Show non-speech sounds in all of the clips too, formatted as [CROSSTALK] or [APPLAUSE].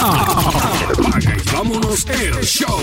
Apaga y vámonos el show.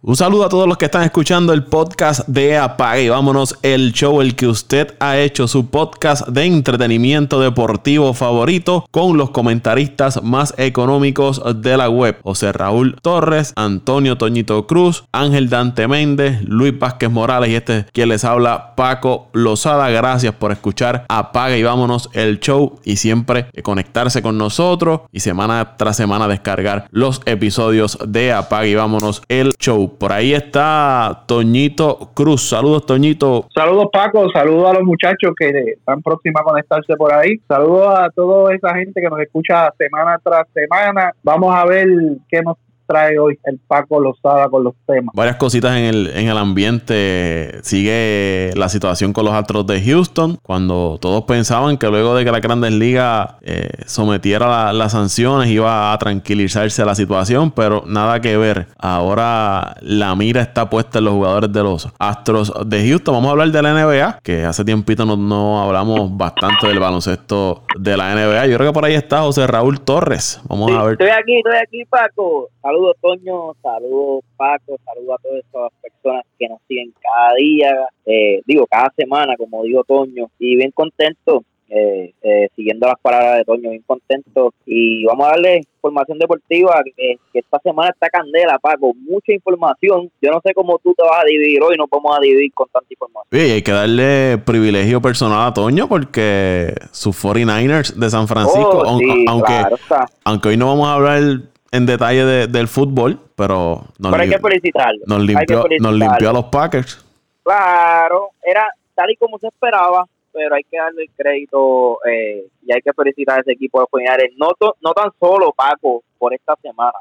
Un saludo a todos los que están escuchando el podcast de Apague vámonos el show, el que usted ha hecho su podcast de entretenimiento deportivo favorito con los comentaristas más económicos de la web. José Raúl Torres, Antonio Toñito Cruz, Ángel Dante Méndez, Luis Vázquez Morales y este quien les habla Paco Lozada. Gracias por escuchar Apague y vámonos el show y siempre conectarse con nosotros y semana tras semana descargar los episodios de Apague y vámonos el show. Por ahí está Toñito Cruz. Saludos, Toñito. Saludos, Paco. Saludos a los muchachos que están próximos a conectarse por ahí. Saludos a toda esa gente que nos escucha semana tras semana. Vamos a ver qué nos trae hoy el Paco Lozada con los temas. Varias cositas en el, en el ambiente. Sigue la situación con los Astros de Houston, cuando todos pensaban que luego de que la Grandes Ligas eh, sometiera las sanciones iba a tranquilizarse la situación, pero nada que ver. Ahora la mira está puesta en los jugadores de los Astros de Houston. Vamos a hablar de la NBA, que hace tiempito no, no hablamos bastante del baloncesto de la NBA. Yo creo que por ahí está José Raúl Torres. Vamos a ver. Estoy aquí, estoy aquí, Paco. Saludos, Toño. Saludos, Paco. Saludos a todas estas personas que nos siguen cada día, eh, digo, cada semana, como digo Toño. Y bien contento, eh, eh, siguiendo las palabras de Toño, bien contento. Y vamos a darle información deportiva, que, que esta semana está candela, Paco. Mucha información. Yo no sé cómo tú te vas a dividir hoy, no vamos a dividir con tanta información. Sí, hay que darle privilegio personal a Toño porque sus 49ers de San Francisco, Oh, sí, aunque, claro aunque hoy no vamos a hablar en detalle de- del fútbol, pero nos, Pero hay que felicitarlo. nos Hay que limpió, nos limpió a los Packers. Claro, era tal y como se esperaba, pero hay que darle el crédito eh, y hay que felicitar a ese equipo de Fortinares. No, to- no tan solo, Paco, por esta semana,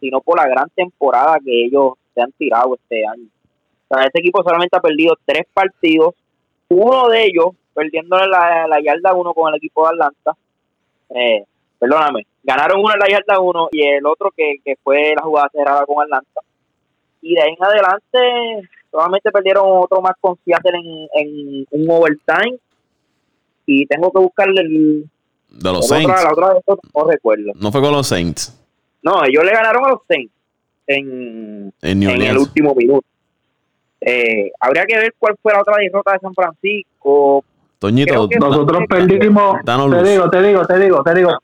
sino por la gran temporada que ellos se han tirado este año. O sea, ese equipo solamente ha perdido tres partidos, uno de ellos perdiendo la, la yarda uno con el equipo de Atlanta. Eh, perdóname, ganaron uno en la yarda uno y el otro que, que fue la jugada cerrada con Atlanta. Y de ahí en adelante solamente perdieron otro más con Seattle en, en un overtime. Y tengo que buscarle el, De los Saints. otra, la no recuerdo. No fue con los Saints. No, ellos le ganaron a los Saints en, En New en el último minuto. Eh, habría que ver cuál fue la otra derrota de San Francisco. Toñito, Nosotros perdimos, te digo, te digo, te digo, te digo,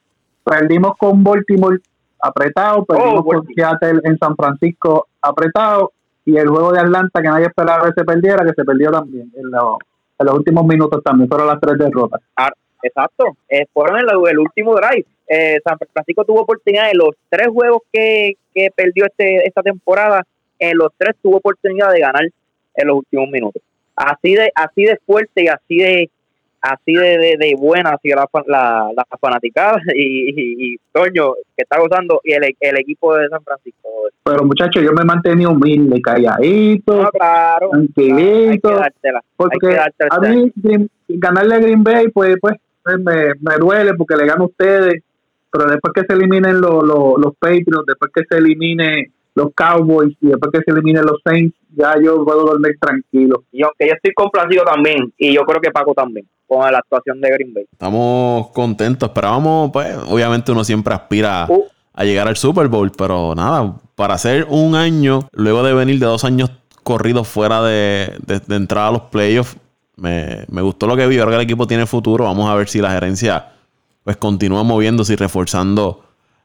perdimos con Baltimore apretado, perdimos Oh, con Baltimore. Seattle en San Francisco apretado y el juego de Atlanta que nadie esperaba que se perdiera, que se perdió también en, los- en los últimos minutos también, fueron las tres derrotas. Ah, exacto, eh, fueron en el, el último drive. Eh, San Francisco tuvo oportunidad en los tres juegos que, que perdió este, esta temporada, en los tres tuvo oportunidad de ganar en los últimos minutos. Así de así de fuerte y así de así de, de, de buena sido la, la, la fanaticada y, y, y Toño que está gozando y el, el equipo de San Francisco. Pero muchachos, yo me mantení humilde, calladito, No, claro, claro, tranquilito, que porque a mí ganarle a Green Bay, pues, pues pues, me, me duele porque le gano a ustedes, pero después que se eliminen los, los, los Patriots, después que se elimine los Cowboys y después que se eliminen los Saints, ya yo puedo dormir tranquilo. Y aunque yo estoy complacido también, y yo creo que Paco también, con la actuación de Green Bay. estamos contentos. Esperábamos, pues, obviamente uno siempre aspira Uh. a llegar al Super Bowl, pero nada, para hacer un año, luego de venir de dos años corridos fuera de, de, de entrar a los playoffs, me, me gustó lo que vi. Ahora que el equipo tiene futuro, vamos a ver si la gerencia pues continúa moviéndose y reforzando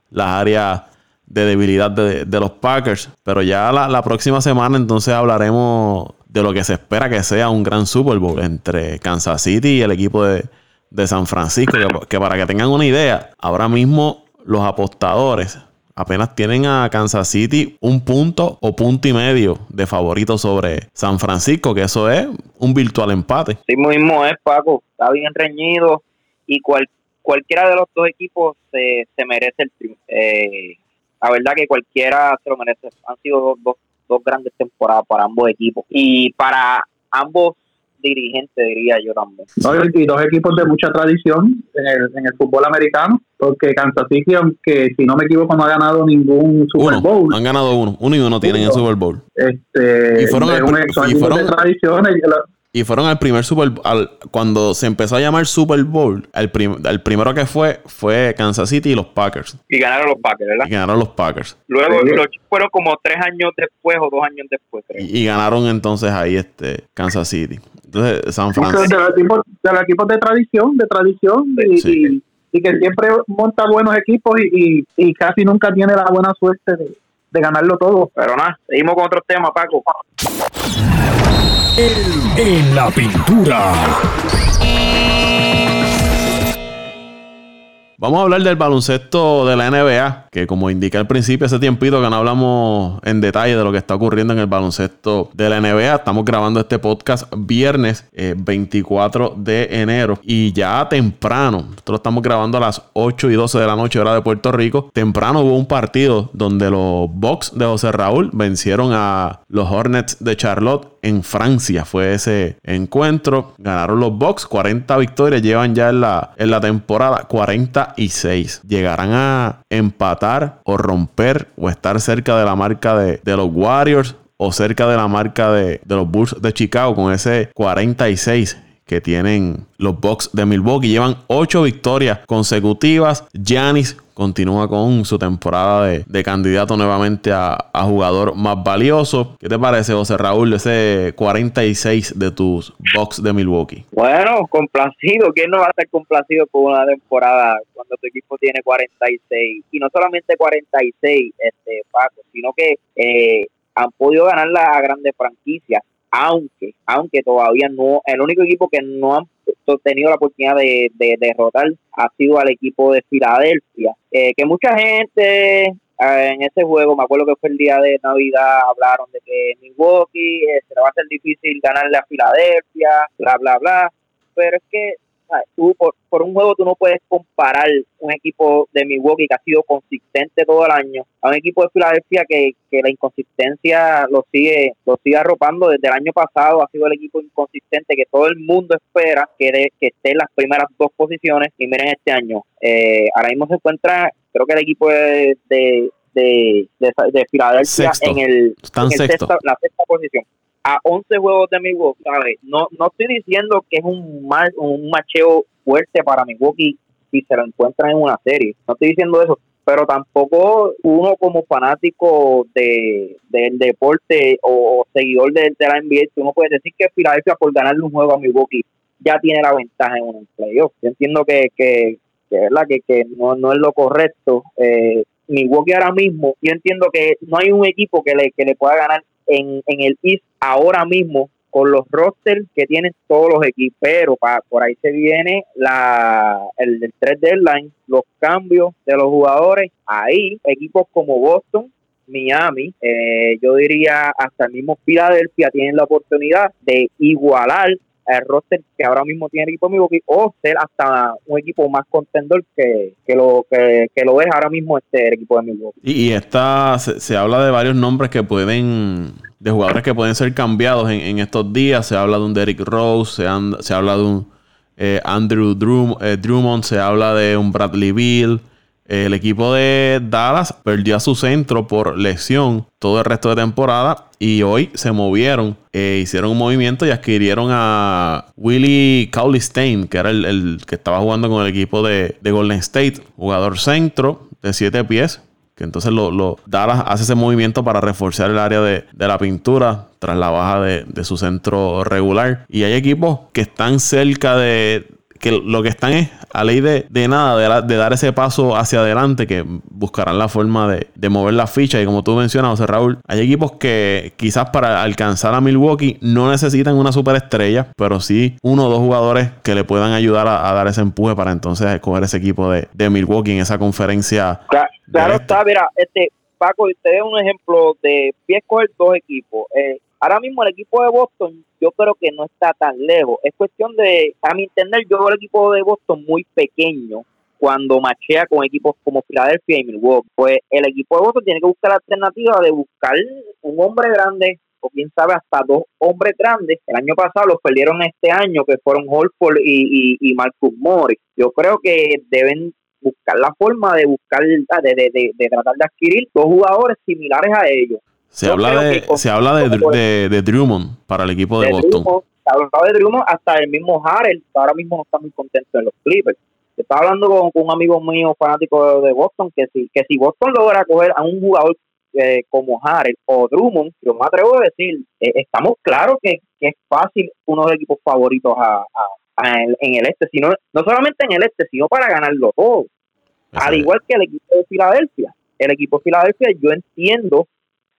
las áreas de debilidad de, los Packers. Pero ya la, próxima semana entonces hablaremos de lo que se espera que sea un gran Super Bowl entre Kansas City y el equipo de, de San Francisco. Que, para que tengan una idea, ahora mismo los apostadores apenas tienen a Kansas City un punto o punto y medio de favorito sobre San Francisco, que eso es un virtual empate. Sí mismo es, Paco. Está bien reñido y cual, cualquiera de los dos equipos se, se merece el. Eh, la verdad que cualquiera se lo merece. Han sido dos, dos, dos grandes temporadas para ambos equipos y para ambos dirigentes, diría yo también. ¿no? Y dos equipos de mucha tradición en el, en el fútbol americano, porque Kansas City, aunque si no me equivoco no ha ganado ningún Super Uno, Bowl, han ganado uno, uno y uno tienen en Uno. Super Bowl. este, Y fueron de el- un- y fueron- de. Y fueron al primer Super Bowl. Cuando se empezó a llamar Super Bowl, el, el, primero que fue fue Kansas City y los Packers. Y ganaron los Packers, ¿verdad? Y ganaron los Packers. Luego los fueron como tres años después o dos años después, creo. Y, ganaron entonces ahí este Kansas City. Entonces, San Francisco. De los equipos, de tradición, de tradición. Y, y, que siempre monta buenos equipos y, y, casi nunca tiene la buena suerte de, de ganarlo todo. Pero nada, seguimos con otro tema, Paco. En la pintura. Vamos a hablar del baloncesto de la NBA, que como indiqué al principio, hace tiempito que no hablamos en detalle de lo que está ocurriendo en el baloncesto de la NBA. Estamos grabando este podcast viernes 24 eh, de enero y ya temprano, nosotros estamos grabando a las 8 y 12 de la noche hora de Puerto Rico. Temprano hubo un partido donde los Bucks de José Raúl vencieron a los Hornets de Charlotte en Francia. Fue ese encuentro. Ganaron los Bucks, 40 victorias llevan ya en la, en la temporada, 40 y 6. Llegarán a empatar o romper o estar cerca de la marca de, los Warriors o cerca de la marca de, de los Bulls de Chicago con ese 46 que tienen los Bucks de Milwaukee. Llevan 8 victorias consecutivas. Giannis continúa con su temporada de, candidato nuevamente a, jugador más valioso. ¿Qué te parece, José Raúl, ese 46 de tus Bucks de Milwaukee? Bueno, complacido. ¿Quién no va a estar complacido con una temporada cuando tu equipo tiene 46? Y no solamente 46, este, Paco, sino que eh, han podido ganar la grande franquicia aunque, aunque todavía no, el único equipo que no han tenido la oportunidad de, derrotar ha sido al equipo de Filadelfia, eh, que mucha gente eh, en ese juego, me acuerdo que fue el día de Navidad, hablaron de que Milwaukee se le va a hacer difícil ganarle a Filadelfia, bla, bla, bla, pero es que tú por, un juego tú no puedes comparar un equipo de Milwaukee que ha sido consistente todo el año a un equipo de Filadelfia que, la inconsistencia lo sigue lo sigue arropando desde el año pasado. Ha sido el equipo inconsistente que todo el mundo espera que, que esté en las primeras dos posiciones y miren este año. Eh, ahora mismo se encuentra creo que el equipo de, de de, Filadelfia en el, la sexta posición a 11 juegos de Milwaukee. No, no estoy diciendo que es un, un macheo fuerte para Milwaukee si se lo encuentran en una serie. No estoy diciendo eso. Pero tampoco uno como fanático de, del deporte o, seguidor de, la NBA, uno puede decir que Filadelfia por ganarle un juego a Milwaukee ya tiene la ventaja en un playoff. Yo entiendo que, que, ¿verdad? que, que no, no es lo correcto. Eh, Milwaukee ahora mismo, yo entiendo que no hay un equipo que le, que le pueda ganar en, en el East ahora mismo con los rosters que tienen todos los equipos, pero por ahí se viene la el, el 3 deadline, los cambios de los jugadores, ahí equipos como Boston, Miami, eh, yo diría hasta el mismo Philadelphia tienen la oportunidad de igualar el roster que ahora mismo tiene el equipo de Milwaukee o ser hasta un equipo más contendor que, que lo que, lo es ahora mismo este equipo de Milwaukee. Y, esta se, habla de varios nombres que pueden de jugadores que pueden ser cambiados en, estos días. Se habla de un Derrick Rose, se, se habla de un eh, Andrew eh, Drummond, se habla de un Bradley Bill. El equipo de Dallas perdió a su centro por lesión todo el resto de temporada y hoy se movieron, eh, hicieron un movimiento y adquirieron a Willie Cauley Stein, que era el, que estaba jugando con el equipo de, Golden State, jugador centro de 7 pies. Que entonces lo, Dallas hace ese movimiento para reforzar el área de, la pintura tras la baja de su centro regular. Y hay equipos que están cerca de, que lo que están es a ley de, nada, de, dar ese paso hacia adelante, que buscarán la forma de, mover la ficha. Y como tú mencionas, José Raúl, hay equipos que quizás para alcanzar a Milwaukee no necesitan una superestrella, pero sí uno o dos jugadores que le puedan ayudar a, dar ese empuje para entonces escoger ese equipo de, Milwaukee en esa conferencia. Claro, está, mira, este, Paco, usted es un ejemplo de, voy a escoger dos equipos. Eh, ahora mismo el equipo de Boston yo creo que no está tan lejos. Es cuestión de, a mi entender, yo veo el equipo de Boston muy pequeño cuando machea con equipos como Filadelfia y Milwaukee. Pues el equipo de Boston tiene que buscar la alternativa de buscar un hombre grande o quién sabe hasta dos hombres grandes. El año pasado los perdieron este año, que fueron Holford y, y, Marcus Morris. Yo creo que deben buscar la forma de buscar, de, de, de tratar de adquirir dos jugadores similares a ellos se habla, de, se habla de, de, Drummond para el equipo de, Boston. hablaba de Drummond hasta el mismo Harrell, que ahora mismo no está muy contento en los Clippers. Estaba hablando con, un amigo mío fanático de Boston que si, que si Boston logra coger a un jugador eh, como Harrell o Drummond, yo me atrevo a decir, eh, estamos claros que, es fácil uno de los equipos favoritos a, en, el este, sino no solamente en el este, sino para ganarlo todo. Al igual que el equipo de Filadelfia. El equipo de Filadelfia, yo entiendo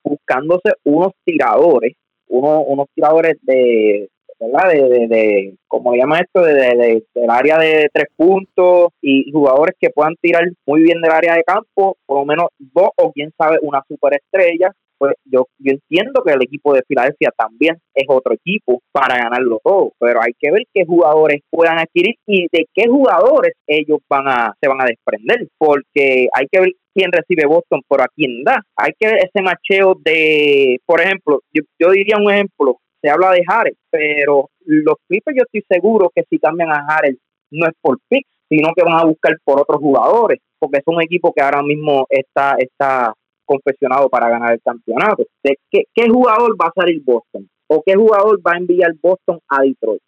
buscándose unos tiradores, unos, unos tiradores de, ¿verdad? De, de, de como llaman esto, de, de, del área de tres puntos y jugadores que puedan tirar muy bien del área de campo, por lo menos dos o quién sabe una superestrella. Pues yo, yo entiendo que el equipo de Filadelfia también es otro equipo para ganarlo todo, pero hay que ver qué jugadores puedan adquirir y de qué jugadores ellos van a se van a desprender, porque hay que ver quién recibe Boston por a quién da. Hay que ver ese macheo de, por ejemplo, yo, yo diría un ejemplo, se habla de Harrell, pero los Clippers yo estoy seguro que si cambian a Harrell no es por pick, sino que van a buscar por otros jugadores, porque es un equipo que ahora mismo está, está confeccionado para ganar el campeonato. ¿De qué, jugador va a salir Boston? ¿O qué jugador va a enviar Boston a Detroit?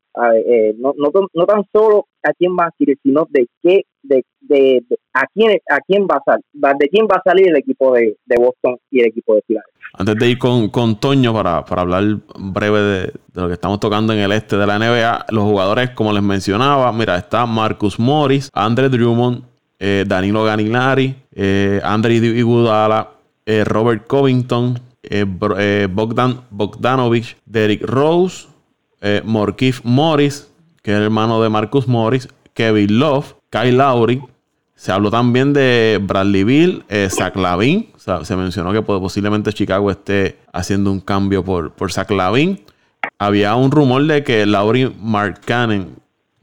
Eh, no, no, no, tan solo a quién va a adquirir, sino de qué, de, de, a quién, a quién va a salir, de quién va a salir el equipo de, Boston y el equipo de Philadelphia. Antes de ir con, con Toño para, para hablar breve de, lo que estamos tocando en el este de la NBA, los jugadores, como les mencionaba, mira, está Marcus Morris, Andre Drummond, eh, Danilo Ganilari, eh, Andre Iguodala, eh, Robert Covington, Bogdan Bogdanovich, Derrick Rose, eh, Morris, que es el hermano de Marcus Morris, Kevin Love, Kyle Lowry. Se habló también de Bradley Bill, eh, Zach Lavin. se mencionó que posiblemente Chicago esté haciendo un cambio por, por Zach Lavin. Había un rumor de que Lowry Markkanen,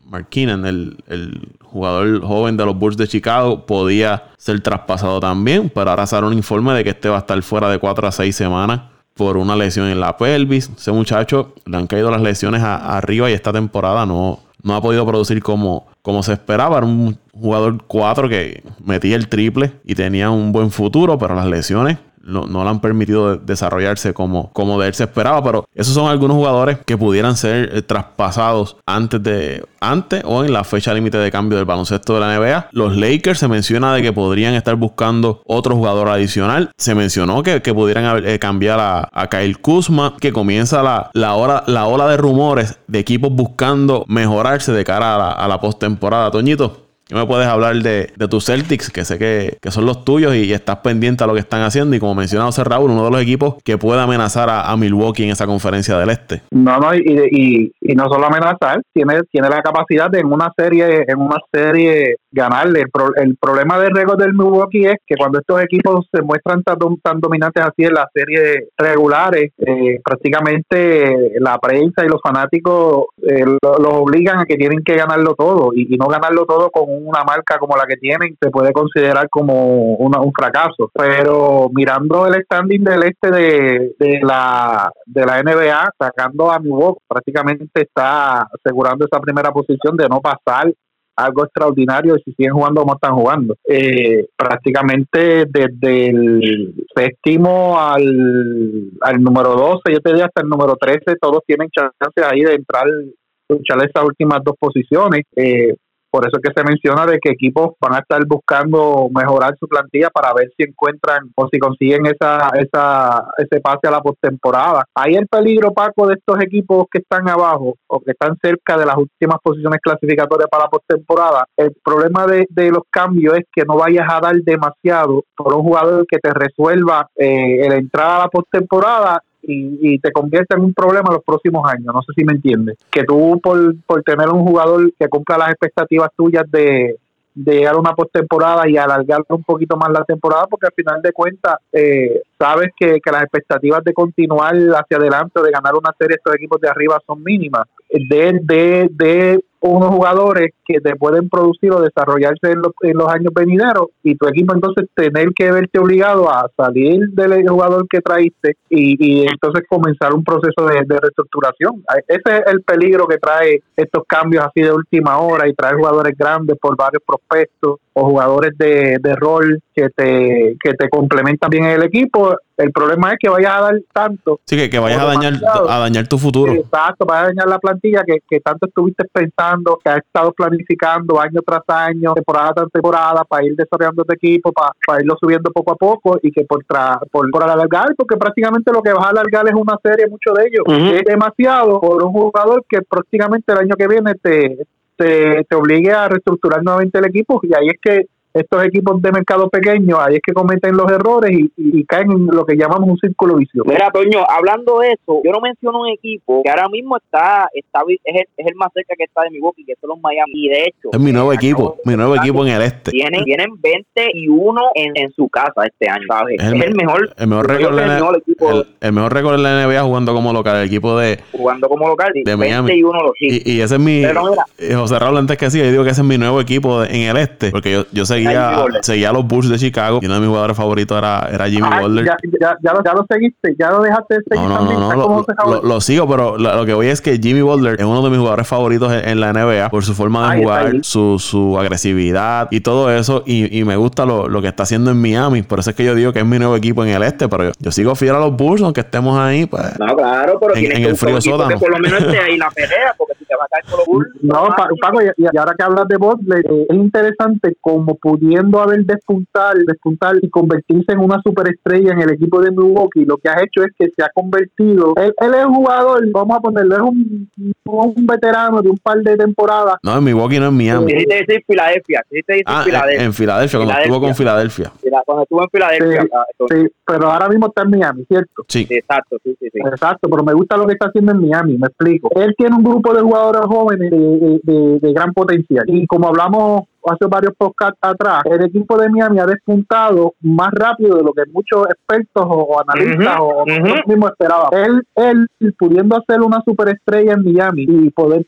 Markinen, el, el, jugador joven de los Bulls de Chicago, podía ser traspasado también. Pero ahora sale un informe de que este va a estar fuera de 4 a 6 semanas por una lesión en la pelvis. Ese muchacho le han caído las lesiones arriba y esta temporada no, no ha podido producir como, como se esperaba. Era un jugador 4 que metía el triple y tenía un buen futuro, pero las lesiones no, le han permitido desarrollarse como, como de él se esperaba, pero esos son algunos jugadores que pudieran ser eh, traspasados antes de antes o en la fecha límite de cambio del baloncesto de la NBA. Los Lakers se menciona de que podrían estar buscando otro jugador adicional. Se mencionó que, pudieran eh, cambiar a, Kyle Kuzma, que comienza la, la, hora, la ola de rumores de equipos buscando mejorarse de cara a la, a la postemporada. Toñito, ¿Qué me puedes hablar de, tus Celtics? Que sé que, son los tuyos y, estás pendiente a lo que están haciendo. Y como mencionado José Raúl, uno de los equipos que puede amenazar a, Milwaukee en esa conferencia del Este. No, no, y, y, no solo amenazar, tiene, tiene la capacidad de en una serie, en una serie ganarle. El, problema del récord del Milwaukee es que cuando estos equipos se muestran tan, tan dominantes así en las series regulares, eh, prácticamente la prensa y los fanáticos eh, los obligan a que tienen que ganarlo todo y, no ganarlo todo con una marca como la que tienen se puede considerar como un fracaso. Pero mirando el standing del este de, de la de la NBA, sacando a Milwaukee, prácticamente está asegurando esa primera posición de no pasar algo extraordinario y si siguen jugando como están jugando. Eh, prácticamente desde el séptimo al, al número 12, yo te diría hasta el número 13, todos tienen chances ahí de entrar, luchar esas últimas dos posiciones. Eh, por eso es que se menciona de que equipos van a estar buscando mejorar su plantilla para ver si encuentran o si consiguen esa, esa, ese pase a la postemporada. Hay el peligro, Paco, de estos equipos que están abajo o que están cerca de las últimas posiciones clasificatorias para la postemporada. El problema de, los cambios es que no vayas a dar demasiado por un jugador que te resuelva eh, la entrada a la postemporada y, te convierte en un problema los próximos años. No sé si me entiendes. Que tú, por, por tener un jugador que cumpla las expectativas tuyas de, de llegar a una postemporada y alargar un poquito más la temporada, porque al final de cuentas eh, sabes que, que, las expectativas de continuar hacia adelante, de ganar una serie estos equipos de arriba son mínimas. De, de, de unos jugadores que te pueden producir o desarrollarse en los, años venideros y tu equipo entonces tener que verte obligado a salir del jugador que traíste y, y entonces comenzar un proceso de, reestructuración. Ese es el peligro que trae estos cambios así de última hora y traer jugadores grandes por varios prospectos o jugadores de, de rol que te, que te complementan bien en el equipo. El problema es que vayas a dar tanto. Sí, que, que vayas a dañar, a dañar tu futuro. Exacto, vayas a dañar la plantilla que, que tanto estuviste pensando, que has estado planificando año tras año, temporada tras temporada, para ir desarrollando tu equipo, para, para irlo subiendo poco a poco y que por, tra, por, por alargar, porque prácticamente lo que vas a alargar es una serie, mucho de ellos. Es demasiado por un jugador que prácticamente el año que viene te, te, te obligue a reestructurar nuevamente el equipo y ahí es que estos equipos de mercado pequeño, ahí es que cometen los errores y, y, caen en lo que llamamos un círculo vicioso. Mira, Toño, hablando de eso, yo no menciono un equipo que ahora mismo está, está es, el, es el más cerca que está de Milwaukee, que son los Miami. Y de hecho, es mi nuevo equipo, mi nuevo equipo en el este. Tienen, tienen 21 en, en su casa este año, ¿sabes? Es el, mejor, el mejor récord el, mejor equipo, el, el, mejor récord en la NBA jugando como local, el equipo de jugando como local de Miami. 21 los y, y ese es mi Pero mira, José Raúl antes que sí, yo digo que ese es mi nuevo equipo en el este, porque yo, yo seguía, seguía a los Bulls de Chicago y uno de mis jugadores favoritos era, era Jimmy ah, Butler. Ya, ya, ya, lo, ya, lo, seguiste, ya lo dejaste de seguir. No, no, no, no lo, lo, lo, sigo, pero lo, que voy es que Jimmy Butler es uno de mis jugadores favoritos en, en la NBA por su forma de Ay, jugar, su, su agresividad y todo eso. Y, y me gusta lo, lo, que está haciendo en Miami. Por eso es que yo digo que es mi nuevo equipo en el este, pero yo, yo sigo fiel a los Bulls, aunque estemos ahí, pues. No, claro, pero en, en el frío sótano. Por lo menos esté ahí la pelea, porque si te va a caer con los Bulls. [LAUGHS] No, Paco, y, y ahora que hablas de Butler, es interesante como pudiendo haber despuntar despuntar y convertirse en una superestrella en el equipo de Milwaukee, lo que ha hecho es que se ha convertido, él, él es un jugador, vamos a ponerlo, es un, un, veterano de un par de temporadas. No, en Milwaukee no es Miami. Sí, te decir Filadelfia, sí ah, Filadelfia. En Filadelfia, cuando estuvo con Filadelfia. Cuando estuvo en Filadelfia. Sí, sí, pero ahora mismo está en Miami, ¿cierto? Sí. Exacto, sí, sí, sí. Exacto, pero me gusta lo que está haciendo en Miami, me explico. Él tiene un grupo de jugadores jóvenes de, de, de, de gran potencial y como hablamos hace varios podcasts atrás, el equipo de Miami ha despuntado más rápido de lo que muchos expertos o, analistas uh -huh, o nosotros uh -huh. mismos esperaban. Él, él, pudiendo hacer una superestrella en Miami y poder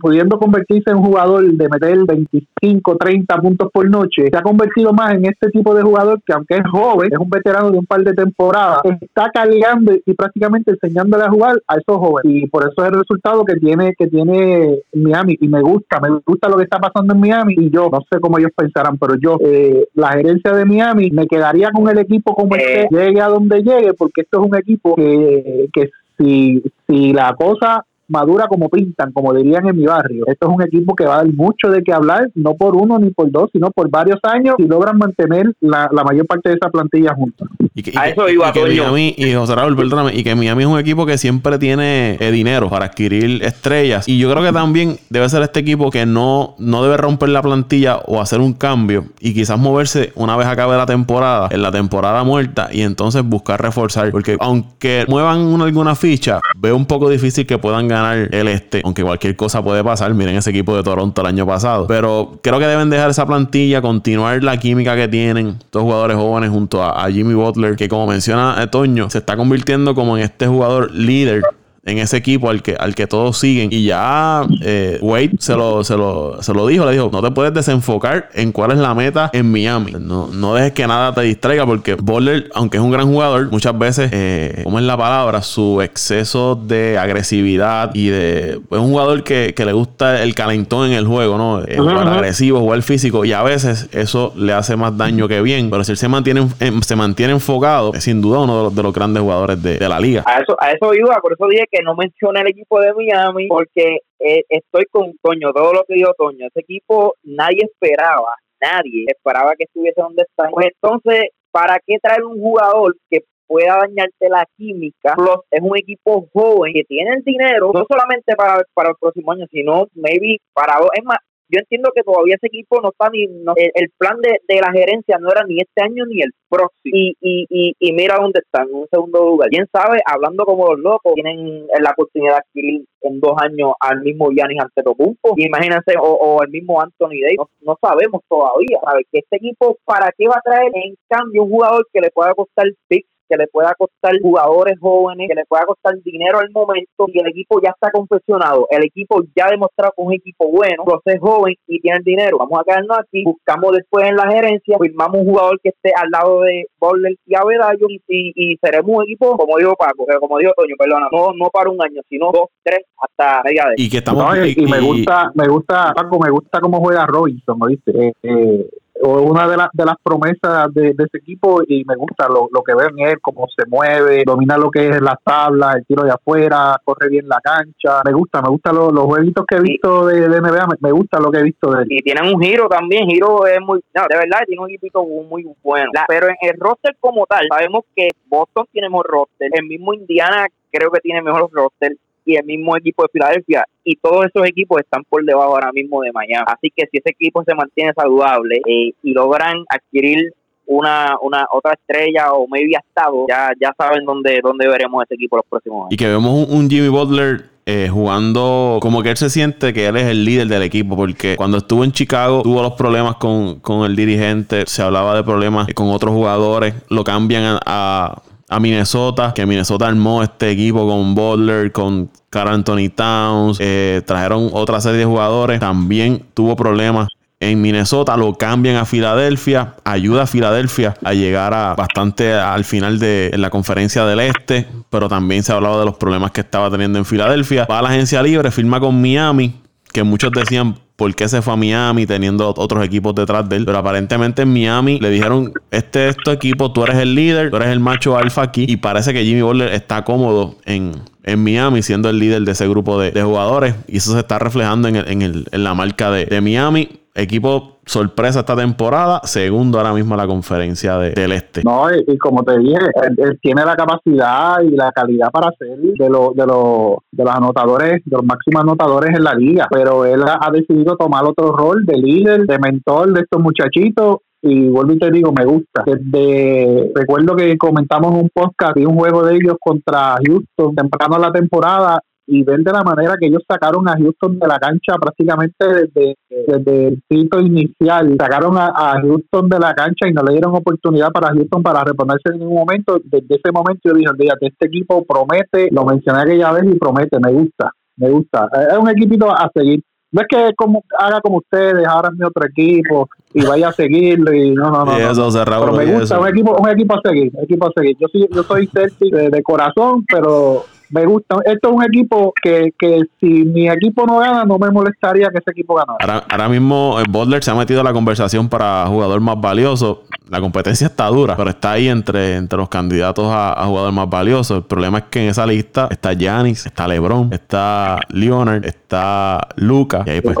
pudiendo convertirse en un jugador de meter 25, 30 puntos por noche, se ha convertido más en este tipo de jugador que aunque es joven, es un veterano de un par de temporadas, está cargando y prácticamente enseñándole a jugar a esos jóvenes. Y por eso es el resultado que tiene que tiene Miami y me gusta, me gusta lo que está pasando en Miami y yo no sé cómo ellos pensarán, pero yo eh, la gerencia de Miami me quedaría con el equipo como eh. este, llegue a donde llegue, porque esto es un equipo que, que si, si la cosa madura como pintan, como dirían en mi barrio. Esto es un equipo que va a dar mucho de qué hablar, no por uno ni por dos, sino por varios años y logran mantener la, la mayor parte de esa plantilla junta. Y que, y a eso iba, y que Miami, y José Raúl, perdóname, y que Miami es un equipo que siempre tiene eh, dinero para adquirir estrellas. Y yo creo que también debe ser este equipo que no, no debe romper la plantilla o hacer un cambio y quizás moverse una vez acabe la temporada, en la temporada muerta, y entonces buscar reforzar. Porque aunque muevan una, alguna ficha, veo un poco difícil que puedan ganar el este, aunque cualquier cosa puede pasar. Miren ese equipo de Toronto el año pasado. Pero creo que deben dejar esa plantilla, continuar la química que tienen estos jugadores jóvenes junto a, a Jimmy Butler que como menciona Toño, se está convirtiendo como en este jugador líder en ese equipo al que, al que todos siguen. Y ya eh, Wade se lo, se, lo, se lo dijo, le dijo, no te puedes desenfocar en cuál es la meta en Miami. No, no dejes que nada te distraiga porque Butler, aunque es un gran jugador, muchas veces, eh, como es la palabra, su exceso de agresividad y de... Es un jugador que, que le gusta el calentón en el juego, ¿no? Jugar agresivo, jugar físico y a veces eso le hace más daño que bien. Pero si él se mantiene, se mantiene enfocado, es sin duda uno de los, de los grandes jugadores de, de la liga. A eso, a eso iba, por eso dije que no mencione el equipo de Miami porque eh, estoy con Toño, todo lo que dijo Toño, ese equipo nadie esperaba, nadie esperaba que estuviese donde está. Pues entonces, ¿para qué traer un jugador que pueda dañarte la química. Plus, es un equipo joven que tiene el dinero, no solamente para, para el próximo año, sino maybe para dos. Es más, yo entiendo que todavía ese equipo no está ni no, el, el, plan de, de, la gerencia no era ni este año ni el próximo. Y, y, y, y mira dónde están en un segundo lugar. Quién sabe hablando como los locos tienen la oportunidad de adquirir en dos años al mismo Giannis Antetokounmpo. Imagínense o, o el mismo Anthony Davis. No, no sabemos todavía. ¿sabes? que este equipo para qué va a traer en cambio un jugador que le pueda costar picks que le pueda costar jugadores jóvenes, que le pueda costar dinero al momento y el equipo ya está confeccionado. El equipo ya ha demostrado que es un equipo bueno, pero es joven y tiene el dinero. Vamos a quedarnos aquí, buscamos después en la gerencia, firmamos un jugador que esté al lado de Bowler y Avedallo y, y, y, seremos un equipo, como dijo Paco, como dijo Toño, perdona, no, no para un año, sino dos, tres, hasta media de. Y que estamos no, y, y, me gusta, me gusta, Paco, me gusta cómo juega Robinson, ¿viste? Eh, eh, una de, las de las promesas de, ese equipo y me gusta lo, lo que veo en él, cómo se mueve, domina lo que es la tabla, el tiro de afuera, corre bien la cancha. Me gusta, me gusta los, los jueguitos que he visto de, de NBA, me, gusta lo que he visto de él. Y tienen un giro también, giro es muy, no, de verdad, tiene un equipo muy, bueno. pero en el roster como tal, sabemos que Boston tiene mejor roster, el mismo Indiana creo que tiene mejor roster y el mismo equipo de Filadelfia y todos esos equipos están por debajo ahora mismo de Miami. Así que si ese equipo se mantiene saludable eh, y logran adquirir una, una otra estrella o maybe hasta ya, ya saben dónde, dónde veremos ese equipo los próximos años. Y que vemos un, Jimmy Butler eh, jugando como que él se siente que él es el líder del equipo, porque cuando estuvo en Chicago tuvo los problemas con, con el dirigente, se hablaba de problemas con otros jugadores, lo cambian a a Minnesota, que Minnesota armó este equipo con Butler, con Carl Anthony Towns, eh, trajeron otra serie de jugadores, también tuvo problemas en Minnesota, lo cambian a Filadelfia, ayuda a Filadelfia a llegar a bastante al final de la conferencia del Este, pero también se ha hablado de los problemas que estaba teniendo en Filadelfia. Va a la agencia libre, firma con Miami, que muchos decían por qué se fue a Miami teniendo otros equipos detrás de él. Pero aparentemente en Miami le dijeron, este es tu equipo, tú eres el líder, tú eres el macho alfa aquí. Y parece que Jimmy Butler está cómodo en, en Miami siendo el líder de ese grupo de, jugadores. Y eso se está reflejando en, en, el, en la marca de, de Miami. Equipo sorpresa esta temporada, segundo ahora mismo la conferencia del Este. No, y, como te dije, él, tiene la capacidad y la calidad para ser de, de, los de los anotadores, de los máximos anotadores en la liga, pero él ha, decidido tomar otro rol de líder, de mentor de estos muchachitos y vuelvo y te digo, me gusta. Desde, recuerdo que comentamos un podcast y un juego de ellos contra Houston temprano la temporada y ver de la manera que ellos sacaron a Houston de la cancha prácticamente desde, desde el sitio inicial. Sacaron a, Houston de la cancha y no le dieron oportunidad para Houston para reponerse en ningún momento. Desde ese momento yo dije, este equipo promete, lo mencioné aquella vez y promete, me gusta, me gusta. Es un equipito a seguir. No es que como, haga como ustedes, ahora es mi otro equipo y vaya a seguirlo y no, no, no. pero me gusta, un equipo, un equipo a seguir, un equipo a seguir. Yo, soy, yo soy Celtic de corazón, pero me gusta. Esto es un equipo que, que si mi equipo no gana, no me molestaría que ese equipo ganara. Ahora, mismo el eh, Butler se ha metido a la conversación para jugador más valioso. La competencia está dura, pero está ahí entre, entre los candidatos a, jugador más valioso. El problema es que en esa lista está Giannis, está LeBron, está Leonard, está Luca. Y ahí pues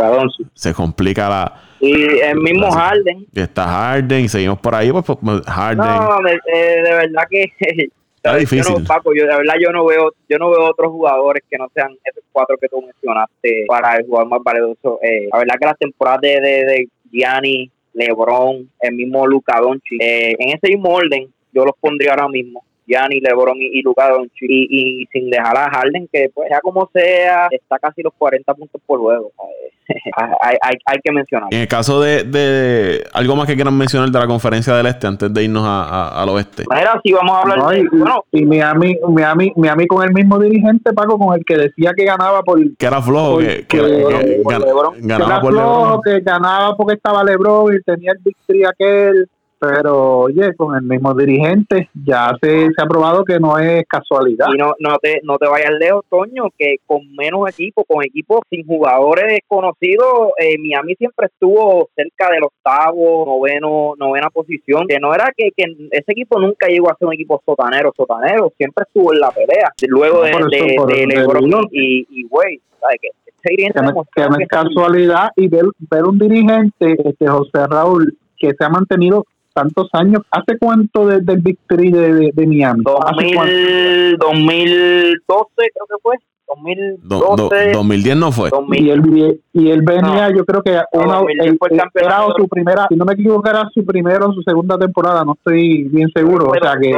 se complica la, y el mismo Harden. Y está Harden y seguimos por ahí, pues, pues Harden. No, de, eh, de verdad que difícil. Yo no, Paco, yo de verdad yo no veo, yo no veo otros jugadores que no sean esos cuatro que tú mencionaste para el jugador más valioso. Eh, la verdad que las temporadas de, de, de Gianni, LeBron, el mismo Luca Doncic, eh, en ese mismo orden, yo los pondría ahora mismo. Gianni, LeBron y, y Luka Doncic. Y, y, sin dejar a Harden que pues ya como sea está casi los 40 puntos por juego [LAUGHS] hay, hay, hay, que mencionar. En el caso de, de, algo más que quieran mencionar de la conferencia del este antes de irnos a, al oeste. Mira, si vamos a hablar de, y, bueno, y Miami, Miami, Miami con el mismo dirigente Paco con el que decía que ganaba por que era flojo que, que, ganaba por flojo, que ganaba porque estaba LeBron y tenía el victory aquel pero oye, con el mismo dirigente ya se, se ha probado que no es casualidad. Y no, no, te, no te vayas lejos, Toño, que con menos equipos, con equipos sin jugadores desconocidos, eh, Miami siempre estuvo cerca del octavo, noveno, novena posición, que no era que, que ese equipo nunca llegó a ser un equipo sotanero, sotanero, siempre estuvo en la pelea. Luego de, de, LeBron y, y Wade, ¿sabes qué? Que no, es casualidad y ver, ver un dirigente, este José Raúl, que se ha mantenido tantos años. ¿Hace cuánto desde el Victory de, de, Miami? 2000, 2012 creo que fue. 2012. 2010 no fue. Y él, y él venía, yo creo que una, era su primera, si no me equivoco, era su primera o su segunda temporada, no estoy bien seguro. o sea que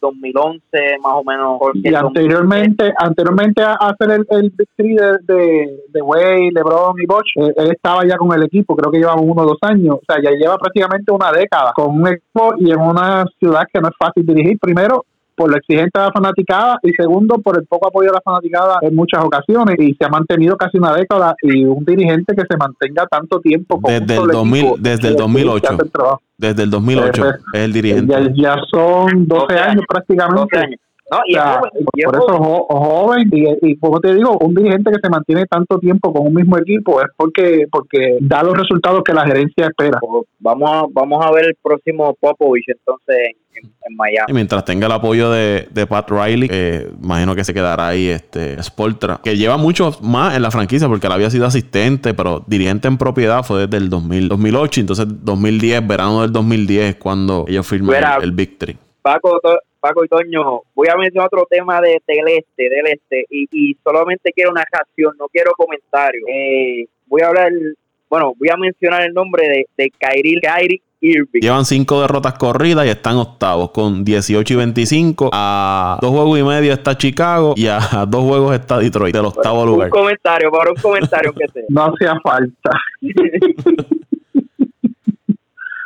2011 más o menos. Y anteriormente, anteriormente a hacer el, el victory de, de, de Way, LeBron y Bosch, él, estaba ya con el equipo, creo que llevaba uno o dos años, o sea, ya lleva prácticamente una década con un equipo y en una ciudad que no es fácil dirigir. Primero, por la exigencia de la fanaticada y segundo por el poco apoyo de la fanaticada en muchas ocasiones y se ha mantenido casi una década y un dirigente que se mantenga tanto tiempo desde el 2000 desde el 2008 desde el 2008 es el dirigente. ya, son 12, años, prácticamente No, y O sea, es joven, y es por eso joven. jo- joven y, y como te digo, un dirigente que se mantiene tanto tiempo con un mismo equipo es porque porque da los resultados que la gerencia espera. Pues Vamos a, vamos a ver el próximo Popovich entonces en, en- en Y Miami. mientras tenga el apoyo de, de Pat Riley, eh, imagino que se quedará ahí este Spoltra, que lleva mucho más en la franquicia porque él había sido asistente, pero dirigente en propiedad fue desde el 2000, 2008, entonces 2010, verano del 2010 es cuando ellos firman Mira. el, el Victory. Paco, Paco y Toño, voy a mencionar otro tema de, del este, del este, y, y solamente quiero una reacción, no quiero comentarios. Eh, voy a hablar, bueno, voy a mencionar el nombre de, de Kyrie, Kyrie Irving. Llevan cinco derrotas corridas y están octavos con 18 y 25. A dos juegos y medio está Chicago y a [LAUGHS] dos juegos está Detroit, del octavo un lugar. comentario, para un comentario que sea. [LAUGHS] No hacía falta. [LAUGHS]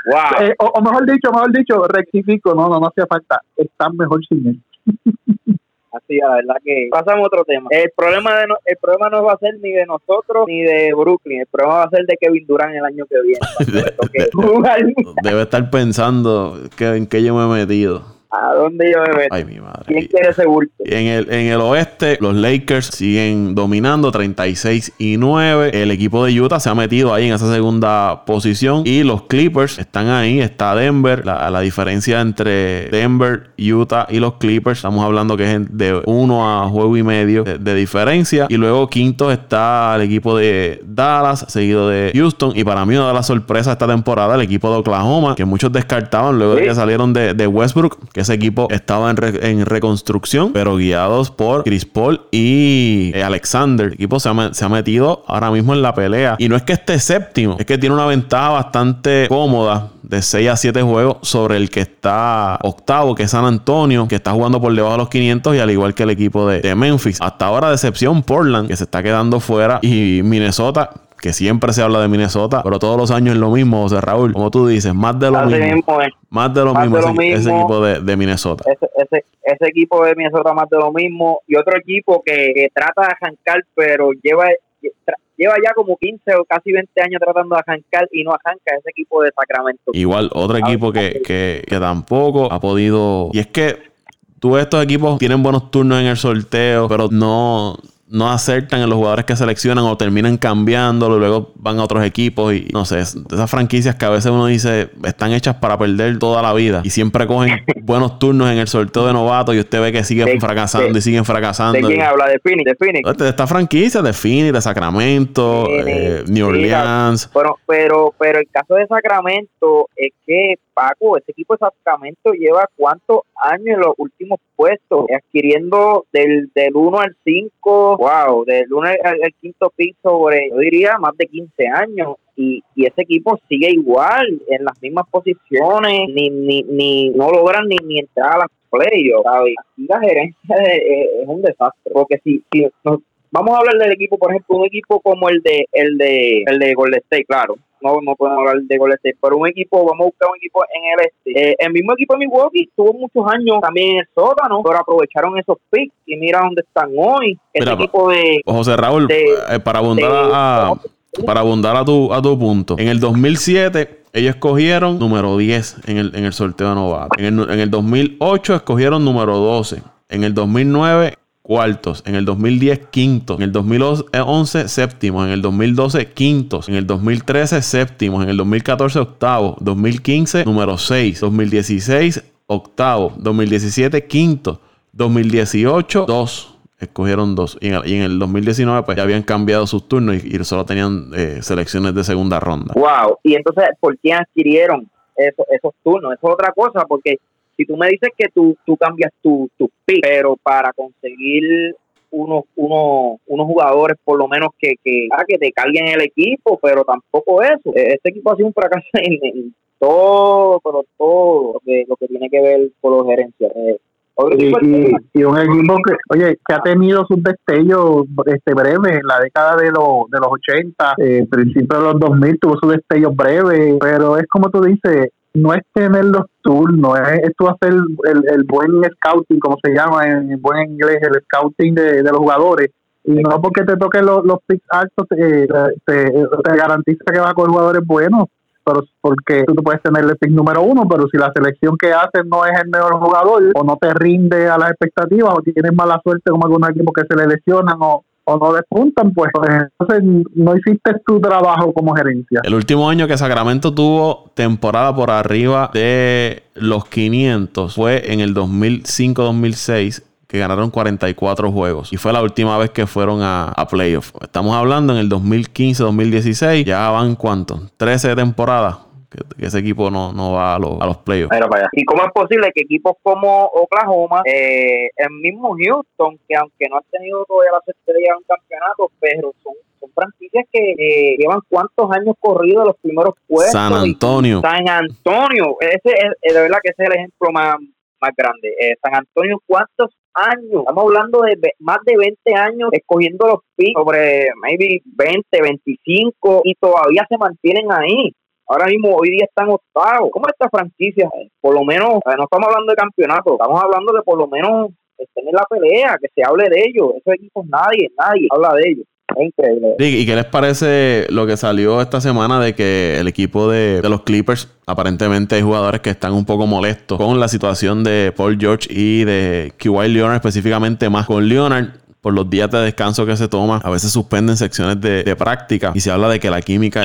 Wow. Eh, o, o mejor dicho, mejor dicho, rectifico, no, no, no hacía falta. Están mejor sin él. [LAUGHS] Así, la verdad que pasamos a otro tema. El problema de no- el problema no va a ser ni de nosotros ni de Brooklyn. El problema va a ser de Kevin Durant el año que viene. [LAUGHS] Debe [LAUGHS] estar pensando que, en qué yo me he metido. ¿A dónde yo me meto? Ay, mi madre. ¿Quién quiere ese bulto? En el, en el oeste, los Lakers siguen dominando 36 y 9. El equipo de Utah se ha metido ahí en esa segunda posición. Y los Clippers están ahí. Está Denver. La, la diferencia entre Denver, Utah y los Clippers. Estamos hablando que es de uno a juego y medio de, de diferencia. Y luego quinto está el equipo de Dallas, seguido de Houston. Y para mí una de las sorpresas esta temporada, el equipo de Oklahoma, que muchos descartaban luego de que salieron de, de Westbrook, que ese equipo estaba en, re- en reconstrucción, pero guiados por Chris Paul y eh, Alexander. El equipo se ha, metido ahora mismo en la pelea. Y no es que esté séptimo, es que tiene una ventaja bastante cómoda de 6 a 7 juegos sobre el que está octavo, que es San Antonio, que está jugando por debajo de los 500 y al igual que el equipo de Memphis. Hasta ahora decepción Portland, que se está quedando fuera, y Minnesota. Que siempre se habla de Minnesota, pero todos los años es lo mismo, José Raúl. Como tú dices, más de lo Así mismo. mismo es. Más de lo Más mismo, de ese, lo ese mismo. equipo de, de Minnesota. Ese, ese, ese equipo de Minnesota más de lo mismo. Y otro equipo que, que trata de arrancar, pero lleva lleva ya como 15 o casi 20 años tratando de arrancar y no arranca ese equipo de Sacramento. Igual, otro equipo que, que, que tampoco ha podido. Y es que tú estos equipos tienen buenos turnos en el sorteo, pero no, no acertan en los jugadores que seleccionan o terminan cambiándolo, luego van a otros equipos y no sé, esas franquicias que a veces uno dice están hechas para perder toda la vida y siempre cogen [LAUGHS] buenos turnos en el sorteo de novatos y usted ve que siguen De- fracasando de- y siguen fracasando. ¿De quién habla? De Phoenix. De Phoenix. de esta franquicia de Phoenix, de Sacramento, Phoenix, eh, New sí, Orleans. Pero, pero, pero el caso de Sacramento es que Paco, ese equipo de Sacramento lleva cuántos años en los últimos puestos, adquiriendo del, del 1 al 5, wow, del 1 al, al quinto piso sobre, yo diría, más de 15 años. Y, y ese equipo sigue igual, en las mismas posiciones, ni, ni, ni no logran ni, ni entrar a las playoffs, ¿sabes? Aquí la gerencia de- eh, es un desastre, porque si, si nos vamos a hablar del equipo, por ejemplo, un equipo como el de el de el de Golden State, claro. No, no podemos hablar de Golden State, pero un equipo, vamos a buscar un equipo en el este. Eh, el mismo equipo de Milwaukee tuvo muchos años también en el sótano, pero aprovecharon esos picks y mira dónde están hoy. Ese Mira, equipo de José Raúl, de- eh, para abundar de- a, para abundar a tu, a tu punto. En el 2007 ellos escogieron número 10 en el, en el sorteo de novatos. En el, en el 2008 escogieron número 12. En el 2009 cuartos. En el 2010 quintos. En el 2011 séptimos. En el 2012 quintos. En el 2013 séptimos. En el 2014 octavos. 2015 número 6. 2016 octavo. 2017 quinto. 2018 dos escogieron dos. Y en, el, y en el 2019, pues ya habían cambiado sus turnos y, y solo tenían eh, selecciones de segunda ronda. Wow. Y entonces, ¿por qué adquirieron eso- esos turnos? Eso es otra cosa, porque si tú me dices que tú, tú cambias tu, tu pero para conseguir unos, unos, unos jugadores por lo menos que, que, ah, que te carguen el equipo, pero tampoco eso. Eh, Este equipo ha sido un fracaso en, en todo, pero todo lo que, lo que tiene que ver con los gerencias. Eh, Y, y, y un equipo que, oye, que ha tenido sus destellos este, breves en la década de, los de los 80, eh, principios de los 2000 tuvo sus destellos breves, pero es como tú dices, no es tener los turnos, es, es tú hacer el, el buen scouting, como se llama en buen inglés, el scouting de, de los jugadores. Y no porque te toquen los, los picks altos, te, te, te garantiza que vas coger jugadores buenos. pero porque tú puedes tener el pick número uno, pero si la selección que haces no es el mejor jugador o no te rinde a las expectativas o tienes mala suerte como algunos equipos que se le lesionan o, o no despuntan, pues, entonces no hiciste tu trabajo como gerencia. El último año que Sacramento tuvo temporada por arriba de los 500 fue en el 2005-2006 que ganaron 44 juegos. Y fue la última vez que fueron a, a playoff. Estamos hablando en el 2015-2016. Ya van cuántos? 13 temporadas que, ese equipo no, no va a, los, a los playoffs. ¿Y cómo es posible que equipos como Oklahoma, eh, el mismo Houston, que aunque no han tenido todavía las estrellas en un campeonato, pero son son franquicias que eh, llevan cuántos años corridos los primeros puestos. San Antonio. San Antonio, ese es, de verdad que ese es el ejemplo más, más grande. Eh, San Antonio, ¿cuántos años? Estamos hablando de más de 20 años escogiendo los picks sobre maybe 20, 25 y todavía se mantienen ahí. Ahora mismo, hoy día están octavos. ¿Cómo esta franquicia? Por lo menos, eh, no estamos hablando de campeonato, estamos hablando de por lo menos estén en la pelea, que se hable de ellos. Esos equipos nadie, nadie habla de ellos. Increíble. ¿Y qué les parece lo que salió esta semana de que el equipo de, los Clippers, aparentemente hay jugadores que están un poco molestos con la situación de Paul George y de Kawhi Leonard, específicamente más con Leonard? Por los días de descanso que se toma, a veces suspenden secciones de, de práctica y se habla de que la química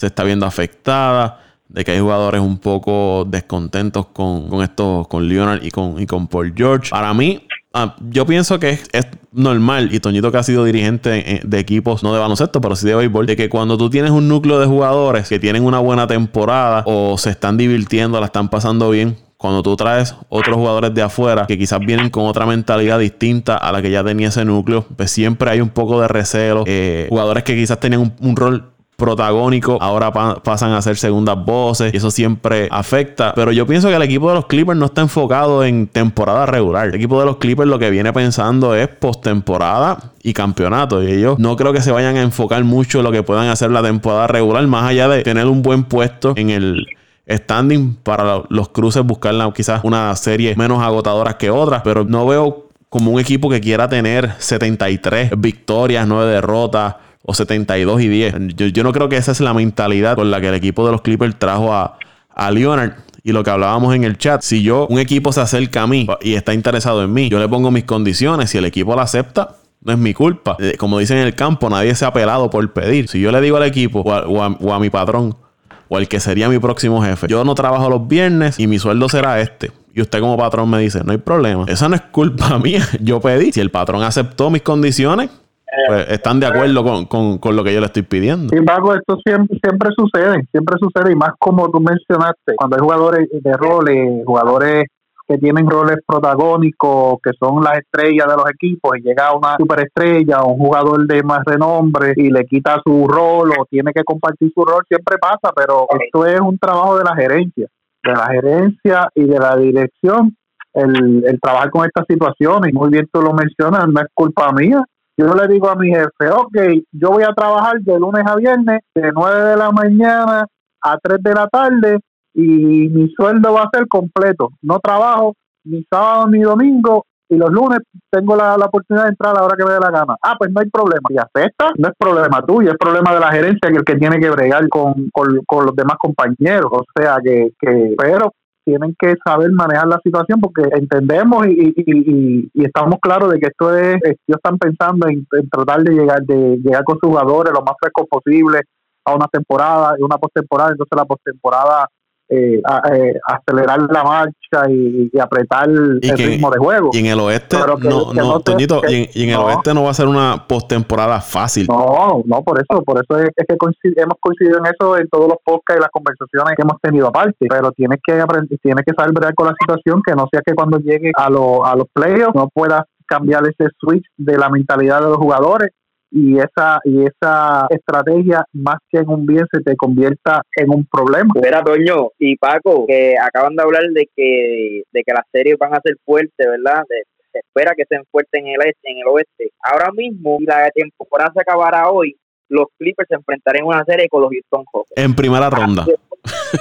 se está viendo afectada, de que hay jugadores un poco descontentos con, con esto, con Leonard y con, y con Paul George. Para mí, Ah, yo pienso que es, normal, y Toñito que ha sido dirigente de equipos, no de baloncesto, pero sí de béisbol, de que cuando tú tienes un núcleo de jugadores que tienen una buena temporada o se están divirtiendo, la están pasando bien, cuando tú traes otros jugadores de afuera que quizás vienen con otra mentalidad distinta a la que ya tenía ese núcleo, pues siempre hay un poco de recelo. Eh, jugadores que quizás tenían un rol protagónico ahora pasan a ser segundas voces y eso siempre afecta. Pero yo pienso que el equipo de los Clippers no está enfocado en temporada regular. El equipo de los Clippers lo que viene pensando es postemporada y campeonato. Y ellos no creo que se vayan a enfocar mucho en lo que puedan hacer la temporada regular, más allá de tener un buen puesto en el standing para los cruces, buscar quizás una serie menos agotadora que otras, pero no veo como un equipo que quiera tener 73 victorias, 9 derrotas o 72 y 10. Yo, no creo que esa es la mentalidad con la que el equipo de los Clippers trajo a, a Leonard. Y lo que hablábamos en el chat, si yo, un equipo se acerca a mí y está interesado en mí, yo le pongo mis condiciones, si el equipo la acepta, no es mi culpa. Eh, como dicen en el campo, nadie se ha apelado por pedir. Si yo le digo al equipo o a, mi patrón o al que sería mi próximo jefe, yo no trabajo los viernes y mi sueldo será este. Y usted como patrón me dice, no hay problema. Esa no es culpa [LAUGHS] mía. Yo pedí. Si el patrón aceptó mis condiciones, pues, están de acuerdo con, con, lo que yo le estoy pidiendo. Sin embargo, esto siempre, siempre sucede, siempre sucede, y más como tú mencionaste, cuando hay jugadores de roles, jugadores que tienen roles protagónicos, que son las estrellas de los equipos, y llega una superestrella o un jugador de más renombre y le quita su rol o tiene que compartir su rol, siempre pasa, pero esto es un trabajo de la gerencia, de la gerencia y de la dirección, el, el trabajar con estas situaciones. Muy bien tú lo mencionas, no es culpa mía, yo le digo a mi jefe, ok, yo voy a trabajar de lunes a viernes, de 9 de la mañana a 3 de la tarde y mi sueldo va a ser completo. No trabajo ni sábado ni domingo y los lunes tengo la, oportunidad de entrar a la hora que me dé la gana. Ah, pues no hay problema. Y acepta, no es problema tuyo, es problema de la gerencia que el que tiene que bregar con, con, los demás compañeros. O sea que, que pero tienen que saber manejar la situación porque entendemos y, y, y, estamos claros de que esto es, ellos están pensando en, tratar de llegar de llegar con sus jugadores lo más fresco posible a una temporada y una postemporada, entonces la postemporada eh, eh, acelerar la marcha y, apretar el ritmo de juego. Y en el oeste, no, no, Toñito, y, en, el oeste no va a ser una postemporada fácil. No, no, por eso, por eso es, que hemos coincidido en eso en todos los podcasts y las conversaciones que hemos tenido aparte. Pero tienes que aprender, tienes que saber con la situación, que no sea que cuando llegue a, a los playoffs no puedas cambiar ese switch de la mentalidad de los jugadores y esa y esa estrategia más que en un bien se te convierta en un problema. Mira, Toño y Paco, que acaban de hablar de que de que las series van a ser fuertes, ¿verdad? se espera que sean fuertes en el este, en el oeste. Ahora mismo, si la temporada se acabará hoy, los Clippers se enfrentarán en una serie con los Houston Rockets. En primera ronda.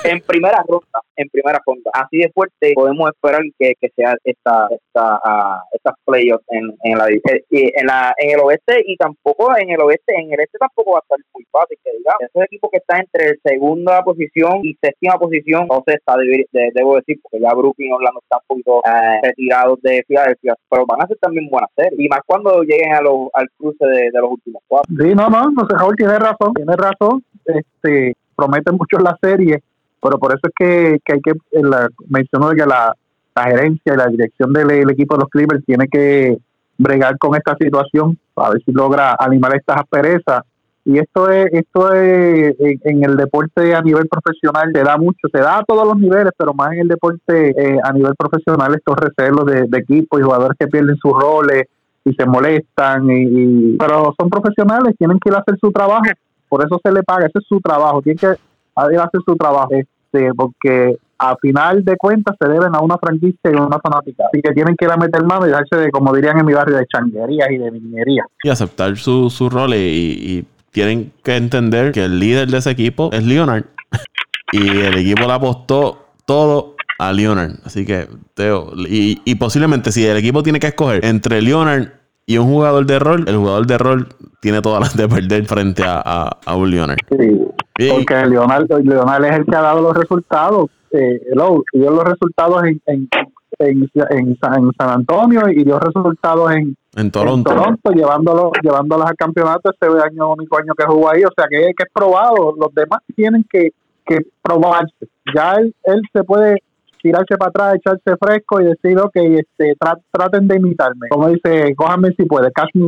en primera ronda, en primera ronda. Así de fuerte podemos esperar que, que sea esta esta uh, estas playoffs en, en la eh, en la en el oeste y tampoco en el oeste, en el este tampoco va a estar muy fácil que digamos. Esos equipos que están entre segunda posición y séptima posición, no sé, está de, debo decir, porque ya Brooklyn y Orlando están un poquito uh, retirados de Filadelfia, pero van a ser también buenas series. Y más cuando lleguen a los, al cruce de, de los últimos cuatro. Sí, no, no, no sé, Raúl tiene razón, tiene razón. Este, prometen mucho la serie, pero por eso es que, que hay que, la, menciono que la, gerencia y la dirección del, equipo de los Clippers tiene que bregar con esta situación a ver si logra animar estas asperezas. Y esto es, esto es en, en, el deporte a nivel profesional, se da mucho, se da a todos los niveles, pero más en el deporte eh, a nivel profesional, estos recelos de, de equipos y jugadores que pierden sus roles y se molestan, y, pero son profesionales, tienen que ir a hacer su trabajo por eso se le paga, ese es su trabajo, tiene que hacer su trabajo, este, porque a final de cuentas se deben a una franquicia y a una fanática, así que tienen que ir a meter mano y dejarse de, como dirían en mi barrio, de changuerías y de minería. Y aceptar su, su rol y, y tienen que entender que el líder de ese equipo es Leonard [LAUGHS] y el equipo le apostó todo a Leonard. Así que, Teo, y, y, posiblemente si el equipo tiene que escoger entre Leonard y un jugador de rol, el jugador de rol tiene todas las de perder frente a, a, a un Leonard. Sí, y, porque Leonard, Leonard es el que ha dado los resultados. Eh, hello, dio los resultados en, en, en, en, San Antonio y dio resultados en, en Toronto, Toronto llevándolo, llevándolos al campeonato ese año, único año que jugó ahí. O sea que, que es probado. Los demás tienen que, que probarse. Ya él, él se puede tirarse para atrás, echarse fresco y decir, ok, este, tra traten de imitarme. Como dice, cójanme si puede, catch me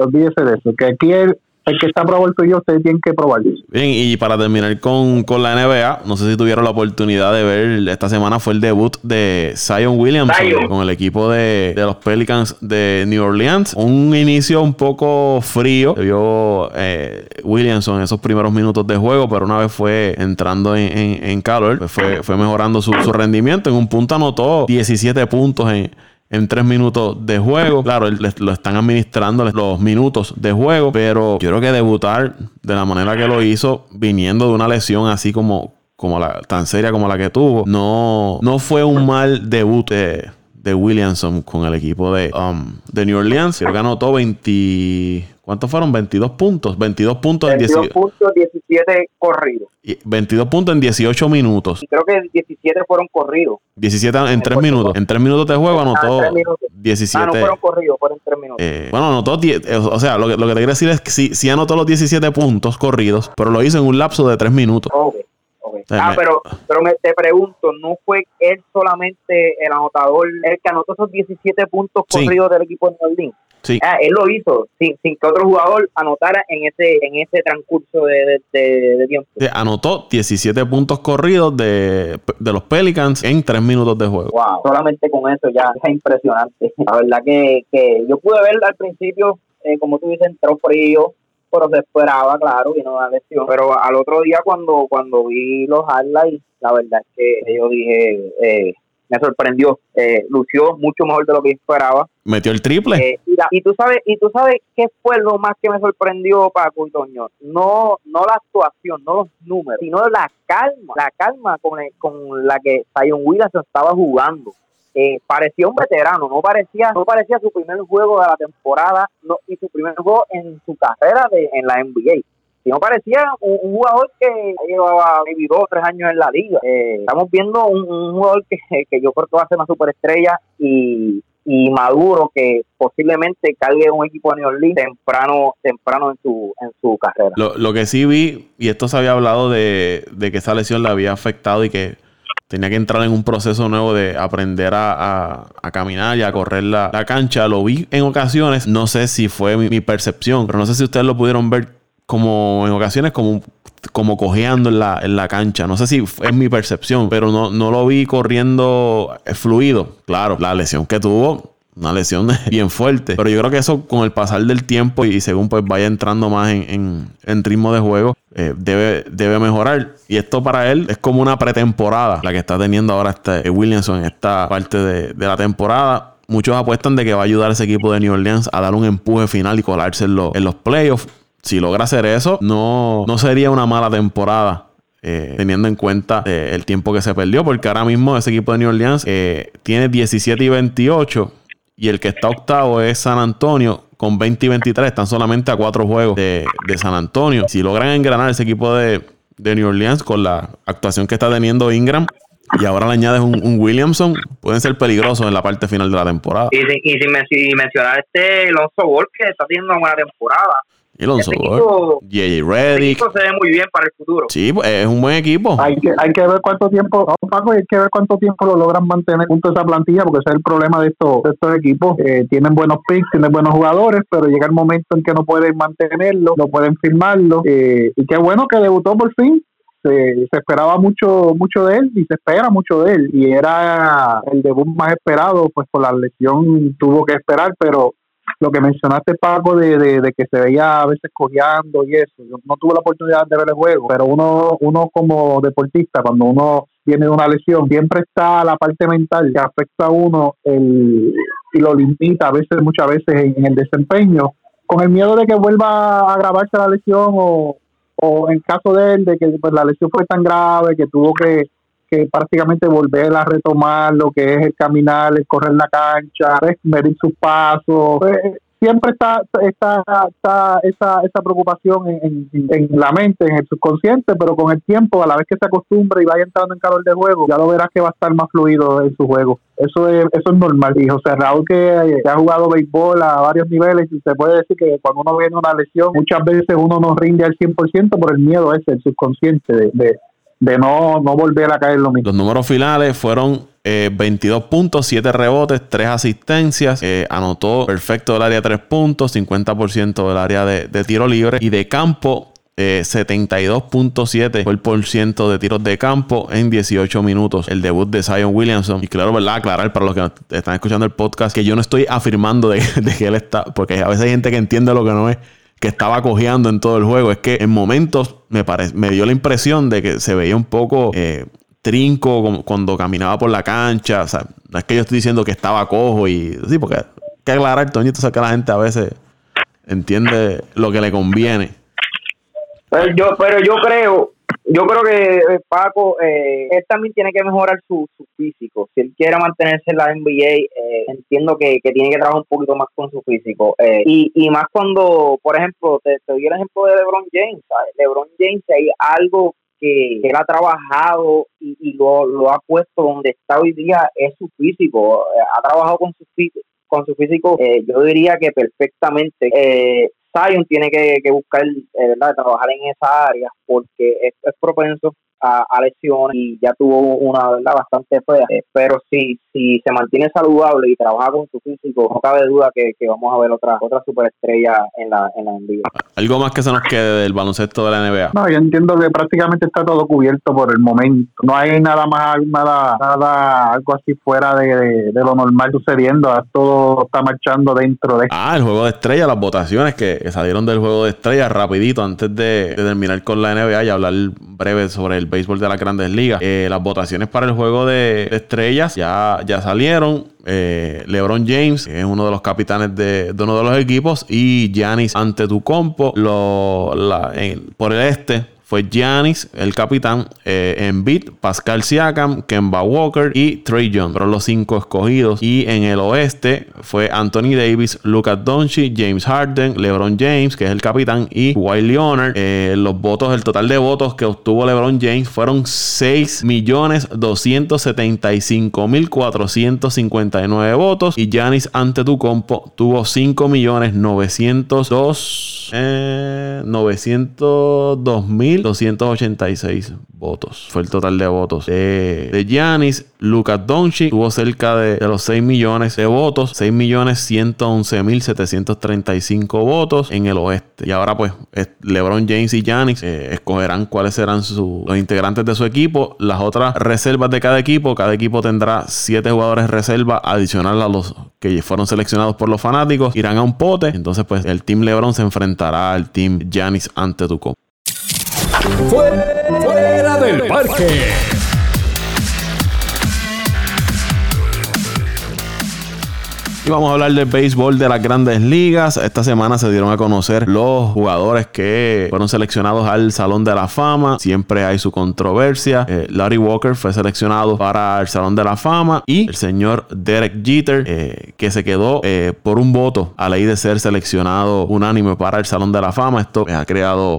olvídese de eso, que aquí el, el que está probado el tuyo, ustedes tienen que probarlo. Bien, y para terminar con, con, la NBA, no sé si tuvieron la oportunidad de ver, esta semana fue el debut de Zion Williamson Zion. con el equipo de, de, los Pelicans de New Orleans. Un inicio un poco frío, vio eh, Williamson en esos primeros minutos de juego, pero una vez fue entrando en, en, en calor, pues fue, fue mejorando su, su rendimiento. En un punto anotó 17 puntos en en tres minutos de juego. Claro, lo están administrando los minutos de juego, pero yo creo que debutar de la manera que lo hizo, viniendo de una lesión así como, como la, tan seria como la que tuvo, no, no fue un mal debut de, de Williamson con el equipo de, um, de New Orleans. Creo que anotó 20. ¿Cuántos fueron? 22 puntos. 22 puntos 22 en 18. puntos, 17 corridos. 22 puntos en 18 minutos. Y creo que 17 fueron corridos. 17 en, en 3 minutos. En 3 minutos de juego anotó ah, 17. Ah, no fueron corridos, fueron 3 minutos. Eh, bueno, anotó 10. O sea, lo que, lo que te quiero decir es que sí, sí anotó los 17 puntos corridos, pero lo hizo en un lapso de 3 minutos. Okay. Ah, pero, pero me, te pregunto, ¿no fue él solamente el anotador, el que anotó esos 17 puntos sí. corridos del equipo de New? Sí. Ah, él lo hizo sin, sin, que otro jugador anotara en ese en ese transcurso de, de, de, de tiempo. Anotó 17 puntos corridos de, de, los Pelicans en 3 minutos de juego. Wow, solamente con eso ya es impresionante. La verdad que, que yo pude ver al principio, eh, como tú dices, entró frío, pero se esperaba, claro, vino una lesión. Pero al otro día cuando cuando vi los highlights, la verdad es que yo dije, eh, me sorprendió, eh, lució mucho mejor de lo que esperaba. Metió el triple. Eh, y tú sabes, y tú sabes qué fue lo más que me sorprendió Paco y Toño, no, no la actuación, no los números, sino la calma, la calma con, el, con la que Zion Williamson estaba jugando. Eh, parecía un veterano, no parecía, no parecía su primer juego de la temporada no, y su primer juego en su carrera de, en la NBA. Si no parecía un, jugador que llevaba vivido dos o tres años en la liga. Eh, estamos viendo un, un jugador que, [LAUGHS] que, yo creo que va a ser una superestrella y, y maduro que posiblemente cargue un equipo de New Orleans temprano, temprano en su, en su carrera. Lo, lo que sí vi, y esto se había hablado de, de que esa lesión le había afectado y que tenía que entrar en un proceso nuevo de aprender a, a, caminar y a correr la, la, cancha. Lo vi en ocasiones, no sé si fue mi, mi, percepción, pero no sé si ustedes lo pudieron ver como en ocasiones como, como cojeando en la, en la cancha. No sé si es mi percepción, pero no, no lo vi corriendo fluido. Claro, la lesión que tuvo una lesión [LAUGHS] bien fuerte. Pero yo creo que eso con el pasar del tiempo y según pues vaya entrando más en, en, ritmo de juego, eh, debe, debe mejorar. Y esto para él es como una pretemporada, la que está teniendo ahora este Williamson en esta parte de, de la temporada muchos apuestan de que va a ayudar a ese equipo de New Orleans a dar un empuje final y colarse en, lo, en los playoffs. Si logra hacer eso, no, no sería una mala temporada eh, teniendo en cuenta eh, el tiempo que se perdió, porque ahora mismo ese equipo de New Orleans eh, tiene 17 y 28 y el que está octavo es San Antonio con 20 y 23, están solamente a cuatro juegos de, San Antonio. Si logran engranar ese equipo de, de New Orleans con la actuación que está teniendo Ingram, y ahora le añades un, Williamson, pueden ser peligrosos en la parte final de la temporada. Y, y sin, mencionar este Alonso Ball, que está teniendo una temporada. Y Alonso este Ball, J.J. Reddick. se ve muy bien para el futuro. Sí, pues, es un buen equipo. Hay que, hay que ver cuánto tiempo, Paco, hay que ver cuánto tiempo lo logran mantener junto a esa plantilla, porque ese es el problema de estos, de estos equipos. Eh, tienen buenos picks, tienen buenos jugadores, pero llega el momento en que no pueden mantenerlo, no pueden firmarlo. Eh, y qué bueno que debutó por fin se, esperaba mucho mucho de él y se espera mucho de él y era el debut más esperado pues por la lesión tuvo que esperar pero lo que mencionaste Paco de, de, que se veía a veces cojeando y eso. Yo no tuve la oportunidad de ver el juego pero uno uno como deportista cuando uno viene de una lesión siempre está la parte mental que afecta a uno el, y lo limita a veces muchas veces en el desempeño con el miedo de que vuelva a agravarse la lesión o, o en caso de él, de que pues, la lesión fue tan grave que tuvo que, que prácticamente volver a retomar lo que es el caminar, el correr la cancha, medir sus pasos. Pues, siempre está, está, está esa, esa preocupación en, en, la mente, en el subconsciente, pero con el tiempo, a la vez que se acostumbra y vaya entrando en calor de juego, ya lo verás que va a estar más fluido en su juego. Eso es, eso es normal. Y José Raúl, que, ha jugado béisbol a varios niveles, y se puede decir que cuando uno viene una lesión, muchas veces uno no rinde al 100% por el miedo ese, el subconsciente de, de no, no volver a caer lo mismo. Los números finales fueron 22 eh, puntos, 7 rebotes, 3 asistencias. Eh, anotó perfecto del área 3 puntos, 50% del área de, tiro libre. Y de campo, 72.7 eh, fue el por ciento de tiros de campo en 18 minutos. El debut de Zion Williamson. Y claro, ¿verdad? Aclarar para los que están escuchando el podcast que yo no estoy afirmando de, [LAUGHS] que él está, porque a veces hay gente que entiende lo que no es, que estaba cojeando en todo el juego. Es que en momentos me, me dio la impresión de que se veía un poco trinco cuando caminaba por la cancha. O sea, no es que yo estoy diciendo que estaba cojo y. Sí, porque hay que aclarar, Toñito, que la gente a veces entiende lo que le conviene. Yo, pero yo creo, yo creo que eh, Paco, eh, él también tiene que mejorar su, físico. Si él quiere mantenerse en la NBA, eh, entiendo que, tiene que trabajar un poquito más con su físico. y, y más cuando, por ejemplo, te, te doy el ejemplo de LeBron James. LeBron James, hay algo que, él ha trabajado y, lo, lo, ha puesto donde está hoy día es su físico. Ha trabajado con su, con su físico, eh, yo diría que perfectamente. Eh, Zion tiene que, buscar, eh, ¿verdad?, trabajar en esa área porque es propenso a, lesiones y ya tuvo una verdad bastante fea. Eh, pero si, si se mantiene saludable y trabaja con su físico, no cabe duda que, vamos a ver otra, otra superestrella en la, en la NBA. ¿Algo más que se nos quede del baloncesto de la NBA? No, yo entiendo que prácticamente está todo cubierto por el momento. No hay nada más, nada, nada algo así fuera de, lo normal sucediendo. Todo está marchando dentro de... Ah, el juego de estrellas, las votaciones que salieron del juego de estrellas rapidito antes de, de terminar con la NBA y hablar breve sobre el béisbol de las grandes ligas. Eh, las votaciones para el juego de, estrellas ya, ya salieron. Eh, LeBron James, que es uno de los capitanes de, uno de los equipos, y Giannis ante tu compo. Lo, por el este, fue Giannis, el capitán, eh, Embiid, Pascal Siakam, Kemba Walker y Trey Young. Fueron los cinco escogidos. Y en el oeste fue Anthony Davis, Lucas Doncic, James Harden, LeBron James, que es el capitán, y Wiley Leonard. Eh, los votos, el total de votos que obtuvo LeBron James fueron 6.275.459 votos. Y Giannis ante tu compo tuvo 5.902.902.000 eh, 286 votos. Fue el total de votos de, de Giannis. Lucas Doncic tuvo cerca de, los 6 millones de votos. 6 millones 111 mil 735 votos en el oeste. Y ahora pues LeBron James y Giannis eh, escogerán cuáles serán los integrantes de su equipo. Las otras reservas de cada equipo. Cada equipo tendrá 7 jugadores reserva adicional a los que fueron seleccionados por los fanáticos. Irán a un pote. Entonces pues el Team LeBron se enfrentará al Team Giannis ante tu copa. Fuera del parque. Y vamos a hablar del béisbol de las grandes ligas. Esta semana se dieron a conocer los jugadores que fueron seleccionados al Salón de la Fama. Siempre hay su controversia. Eh, Larry Walker fue seleccionado para el Salón de la Fama y el señor Derek Jeter, eh, que se quedó eh, por un voto a ley de ser seleccionado unánime para el Salón de la Fama. Esto ha creado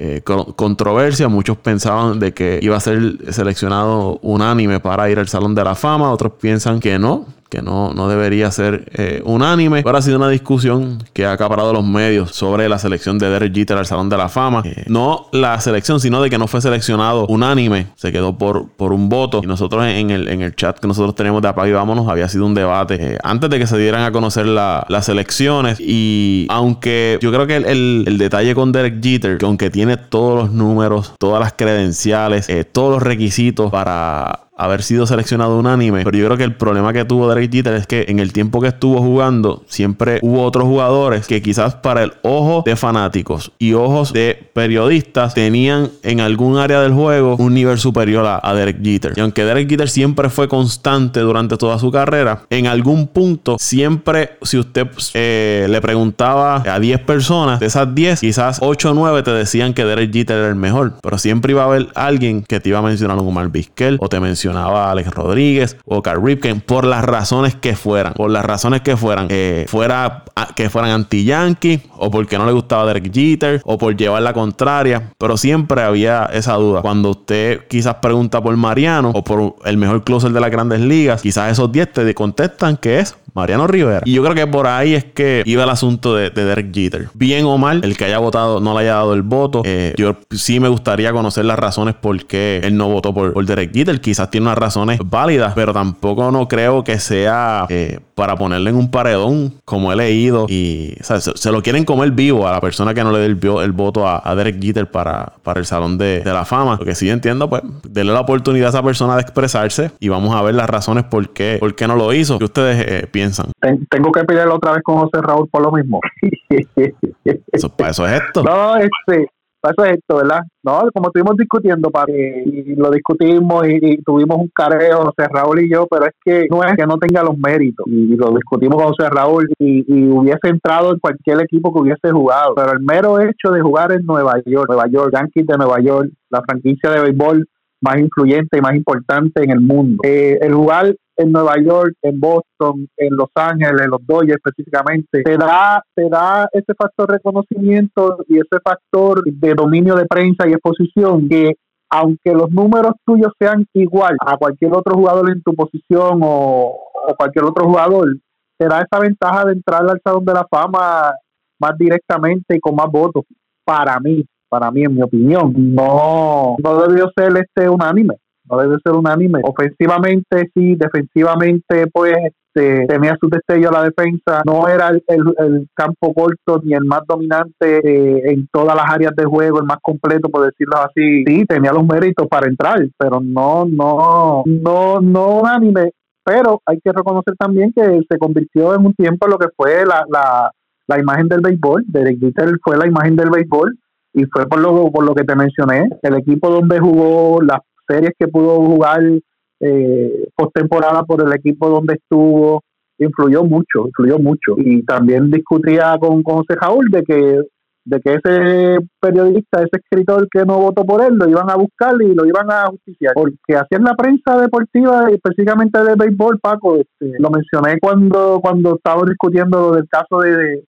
controversia. Muchos pensaban de que iba a ser seleccionado unánime para ir al Salón de la Fama. Otros piensan que no, que no, no debería ser eh, unánime. Ahora ha sido una discusión que ha acaparado los medios sobre la selección de Derek Jeter al Salón de la Fama. Eh, no la selección, sino de que no fue seleccionado unánime. Se quedó por, por un voto. Y nosotros en el, en el chat que nosotros tenemos de Apague Vámonos había sido un debate eh, antes de que se dieran a conocer las elecciones. Y aunque yo creo que el, el, detalle con Derek Jeter, que aunque tiene todos los números, todas las credenciales, todos los requisitos para haber sido seleccionado unánime. Pero yo creo que el problema que tuvo Derek Jeter es que en el tiempo que estuvo jugando, siempre hubo otros jugadores que quizás para el ojo de fanáticos y ojos de periodistas tenían en algún área del juego un nivel superior a, Derek Jeter. Y aunque Derek Jeter siempre fue constante durante toda su carrera, en algún punto siempre, si usted eh, le preguntaba a 10 personas, de esas 10, quizás 8 o 9 te decían que Derek Jeter era el mejor. Pero siempre iba a haber alguien que te iba a mencionar un Omar Vizquel o te mencionaba a Alex Rodríguez o Carl Ripken por las razones que fueran, por las razones que fueran, eh, fuera que fueran anti-yankee o porque no le gustaba Derek Jeter o por llevar la contraria, pero siempre había esa duda. Cuando usted quizás pregunta por Mariano o por el mejor closer de las grandes ligas, quizás esos 10 te contestan que es Mariano Rivera. Y yo creo que por ahí es que iba el asunto de, Derek Jeter. Bien o mal, el que haya votado no le haya dado el voto. Eh, yo sí me gustaría conocer las razones por qué él no votó por, Derek Jeter. Quizás tiene unas razones válidas, pero tampoco no creo que sea eh, para ponerle en un paredón, como he leído. Y se, lo quieren comer vivo a la persona que no le dé el, voto a, Derek Jeter para, para el Salón de, la Fama. Lo que sí entiendo, pues, denle la oportunidad a esa persona de expresarse y vamos a ver las razones por qué, por qué no lo hizo. ¿Qué ustedes eh? Tengo que pedirlo otra vez con José Raúl por lo mismo. [LAUGHS] eso, para eso es esto. No, este, para eso es esto, ¿verdad? No, como estuvimos discutiendo, para, y lo discutimos y, tuvimos un careo, José Raúl y yo, pero es que no es que no tenga los méritos. Y, lo discutimos con José Raúl y, y, hubiese entrado en cualquier equipo que hubiese jugado. Pero el mero hecho de jugar en Nueva York, Nueva York, Yankees de Nueva York, la franquicia de béisbol más influyente y más importante en el mundo. Eh, el jugar en Nueva York, en Boston, en Los Ángeles, en los Dodgers específicamente, te da, te da ese factor reconocimiento y ese factor de dominio de prensa y exposición que aunque los números tuyos sean igual a cualquier otro jugador en tu posición o, o cualquier otro jugador, te da esa ventaja de entrar al Salón de la Fama más directamente y con más votos para mí para mí, en mi opinión, no, no debió ser este unánime. No debe ser unánime. Ofensivamente sí, defensivamente pues este, tenía su destello a la defensa. No era el, el, campo corto ni el más dominante eh, en todas las áreas de juego, el más completo, por decirlo así. Sí, tenía los méritos para entrar, pero no, no, no, no unánime. Pero hay que reconocer también que se convirtió en un tiempo en lo que fue la, la, la imagen del béisbol. Derek Jeter fue la imagen del béisbol y fue por lo, por lo que te mencioné, el equipo donde jugó, las series que pudo jugar eh, postemporada por el equipo donde estuvo, influyó mucho, influyó mucho. Y también discutía con, con José Jaúl de que de que ese periodista, ese escritor que no votó por él, lo iban a buscar y lo iban a justiciar. Porque hacían la prensa deportiva, específicamente de béisbol, Paco, este, lo mencioné cuando, cuando estaba discutiendo del caso de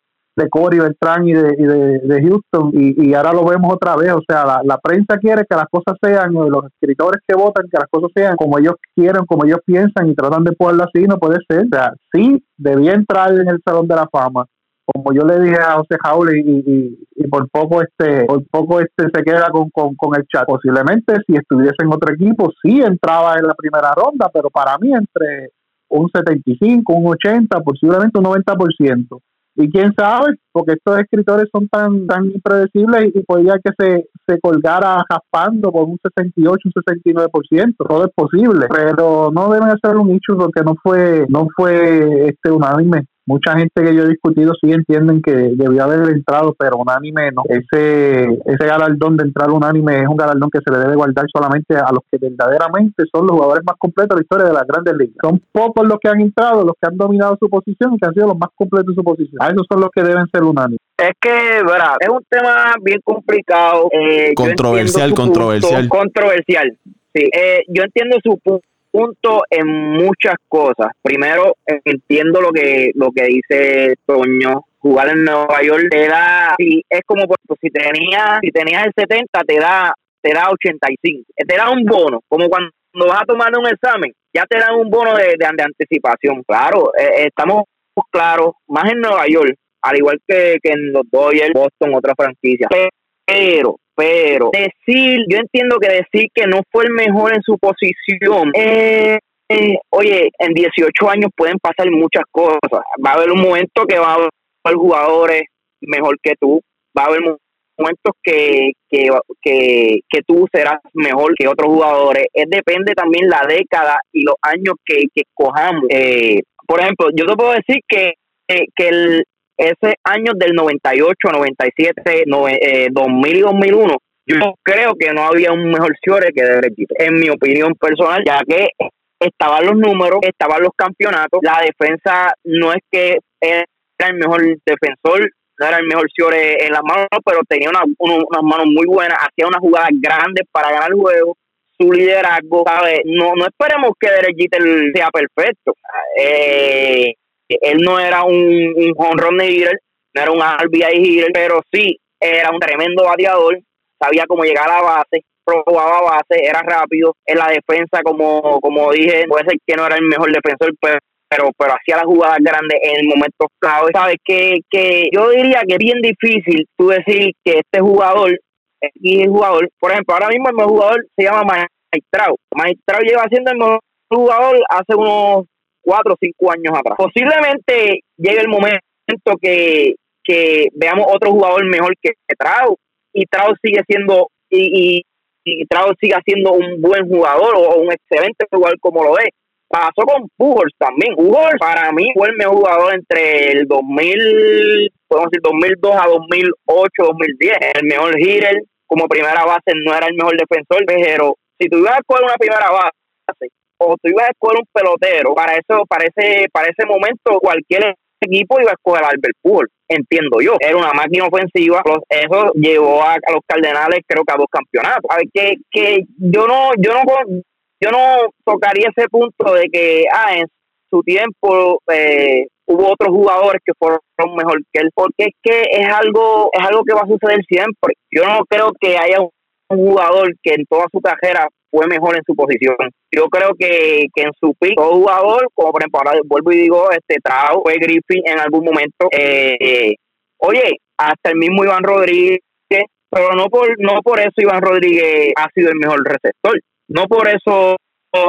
Corey Beltrán y de, y de, Houston y, y, ahora lo vemos otra vez, o sea, la, la, prensa quiere que las cosas sean, los escritores que votan, que las cosas sean como ellos quieren, como ellos piensan y tratan de ponerlo así, no puede ser, o sea, sí, debía entrar en el Salón de la Fama, como yo le dije a José Jaúl y, y, por poco este por poco este se queda con, con, con, el chat. Posiblemente si estuviese en otro equipo sí entraba en la primera ronda pero para mí entre un 75 un 80 posiblemente un 90% y quién sabe, porque estos escritores son tan tan impredecibles y podría que se, se colgara raspando por un 68, un 69%, todo es posible, pero no deben ser un hecho porque no fue no fue este unánime mucha gente que yo he discutido sí entienden que debió haber entrado, pero unánime no. Ese, ese galardón de entrar unánime es un galardón que se le debe guardar solamente a los que verdaderamente son los jugadores más completos de la historia de las grandes ligas. Son pocos los que han entrado, los que han dominado su posición y que han sido los más completos de su posición. A esos son los que deben ser unánimes. Es que, verdad, es un tema bien complicado. Eh, controversial, controversial. controversial, sí. Eh, yo entiendo su punto punto en muchas cosas. Primero, entiendo lo que lo que dice Toño. Jugar en Nueva York te da, si es como si tenías si tenías el 70 te da te da 85, te da un bono, como cuando vas a tomar un examen, ya te dan un bono de, de, anticipación. Claro, eh, estamos claros, más en Nueva York, al igual que, que en los Dodgers, Boston, otra franquicia. Pero pero decir, yo entiendo que decir que no fue el mejor en su posición, eh, eh, oye, en 18 años pueden pasar muchas cosas. Va a haber un momento que va a haber jugadores mejor que tú, va a haber momentos que, que, que, que tú serás mejor que otros jugadores. Es depende también la década y los años que, que escojamos. Eh, por ejemplo, yo te puedo decir que, que el, ese año del 98, 97, no, eh, 2000 y 2001, yo creo que no había un mejor Ciore que Derek en mi opinión personal, ya que estaban los números, estaban los campeonatos, la defensa no es que era el mejor defensor, no era el mejor Ciore en las manos, pero tenía una, unas manos muy buenas, hacía unas jugadas grandes para ganar el juego, su liderazgo, ¿sabes? No, no esperemos que Derek sea perfecto. Eh, él no era un, un honrón de hitter, no era un RBI hitter, pero sí era un tremendo bateador, sabía cómo llegar a la base, probaba base, era rápido, en la defensa, como, como dije, puede ser que no era el mejor defensor, pero pero, pero hacía las jugadas grandes en el momento clave. Sabes que, que yo diría que es bien difícil tú decir que este jugador y el jugador, por ejemplo, ahora mismo el mejor jugador se llama Maestrao. Maestrao lleva siendo el mejor jugador hace unos cuatro o cinco años atrás. Posiblemente llegue el momento que, que veamos otro jugador mejor que Trau y Trau sigue siendo y, y, y sigue siendo un buen jugador o un excelente jugador como lo es. Pasó con Pujols también. Pujols para mí fue el mejor jugador entre el 2000, podemos decir 2002 a 2008, 2010. El mejor hitter como primera base no era el mejor defensor, pero si tú ibas a una primera base o tú ibas a escoger un pelotero, para eso, para ese, para ese momento cualquier equipo iba a escoger a Albert Pujols, entiendo yo. Era una máquina ofensiva, eso llevó a, los Cardenales creo que a dos campeonatos. A ver, que, que yo no, yo no yo no tocaría ese punto de que ah, en su tiempo eh, hubo otros jugadores que fueron mejor que él, porque es que es algo, es algo que va a suceder siempre. Yo no creo que haya un jugador que en toda su carrera fue mejor en su posición. Yo creo que, que en su pick, todo jugador, como por ejemplo, ahora vuelvo y digo, este Trau, fue Griffin en algún momento. Eh, oye, hasta el mismo Iván Rodríguez, pero no por, no por eso Iván Rodríguez ha sido el mejor receptor. No por eso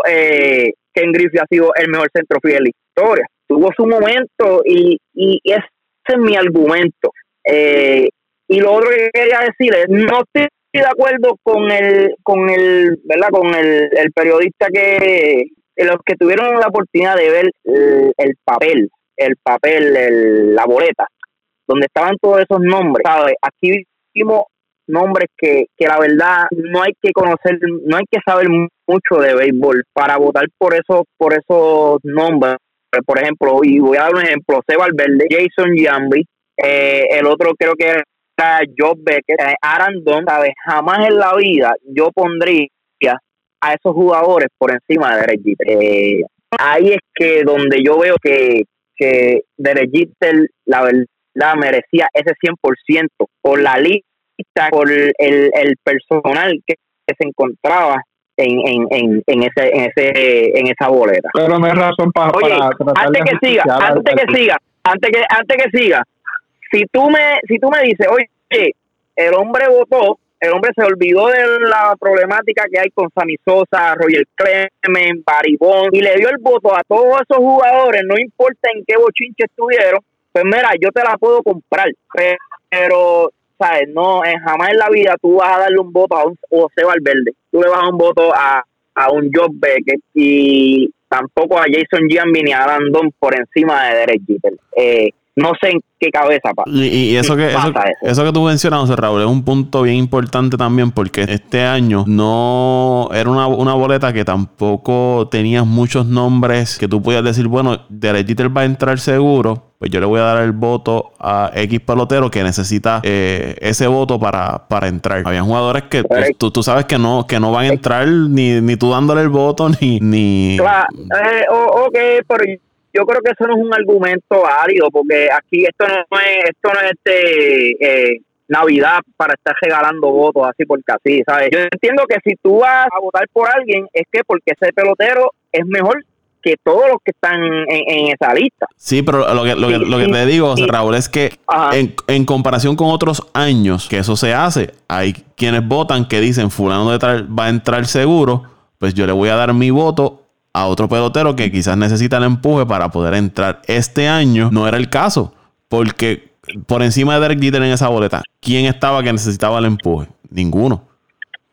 eh, Ken Griffin ha sido el mejor centrofiel de la historia. Tuvo su momento y, y ese es mi argumento. Eh, y lo otro que quería decir es, no estoy de acuerdo con el, con el, ¿verdad? Con el, el periodista que, los que tuvieron la oportunidad de ver el, papel, el papel, la boleta, donde estaban todos esos nombres. Aquí vimos nombres que, que la verdad no hay que conocer, no hay que saber mucho de béisbol para votar por esos, por esos nombres. Por ejemplo, y voy a dar un ejemplo, Seba Verde, Jason Jambi, eh, el otro creo que Joe Becker, Aaron Don, ¿sabes? Jamás en la vida yo pondría a esos jugadores por encima de Derek eh, ahí es que donde yo veo que, que Derek la verdad, merecía ese 100% por la lista, por el, el personal que, se encontraba en, en, en, en, ese, en, ese, en esa boleta. Pero no es razón para. Oye, antes que siga, antes que siga, antes que, antes que siga, si tú me, si tú me dices, oye, el hombre votó, el hombre se olvidó de la problemática que hay con Sammy Sosa, Roger Clemens, Baribón, y le dio el voto a todos esos jugadores, no importa en qué bochinche estuvieron, pues mira, yo te la puedo comprar, pero, ¿sabes? No, en, jamás en la vida tú vas a darle un voto a un José Valverde, tú le vas a dar un voto a, a un Job Becker y, tampoco a Jason Giambi a Landon por encima de Derek Jeter. Eh, no sé en qué cabeza pasa. Y, eso que eso, que tú mencionas, Raúl, es un punto bien importante también porque este año no era una, boleta que tampoco tenías muchos nombres que tú podías decir, bueno, Derek Jeter va a entrar seguro, pues yo le voy a dar el voto a X pelotero que necesita eh, ese voto para, para entrar. Había jugadores que tú, tú, sabes que no, que no van a entrar ni, ni tú dándole el voto ni... ni... Claro, eh, ok, pero yo creo que eso no es un argumento válido porque aquí esto no es esto no es este eh, Navidad para estar regalando votos así porque así, ¿sabes? Yo entiendo que si tú vas a votar por alguien es que porque ese pelotero es mejor que todos los que están en, esa lista. Sí, pero lo que, lo que, lo que te digo, Raúl, es que en, en, comparación con otros años que eso se hace, hay quienes votan que dicen fulano de tal va a entrar seguro, pues yo le voy a dar mi voto a otro pelotero que quizás necesita el empuje para poder entrar. Este año no era el caso, porque por encima de Derek Jeter en esa boleta, ¿quién estaba que necesitaba el empuje? Ninguno.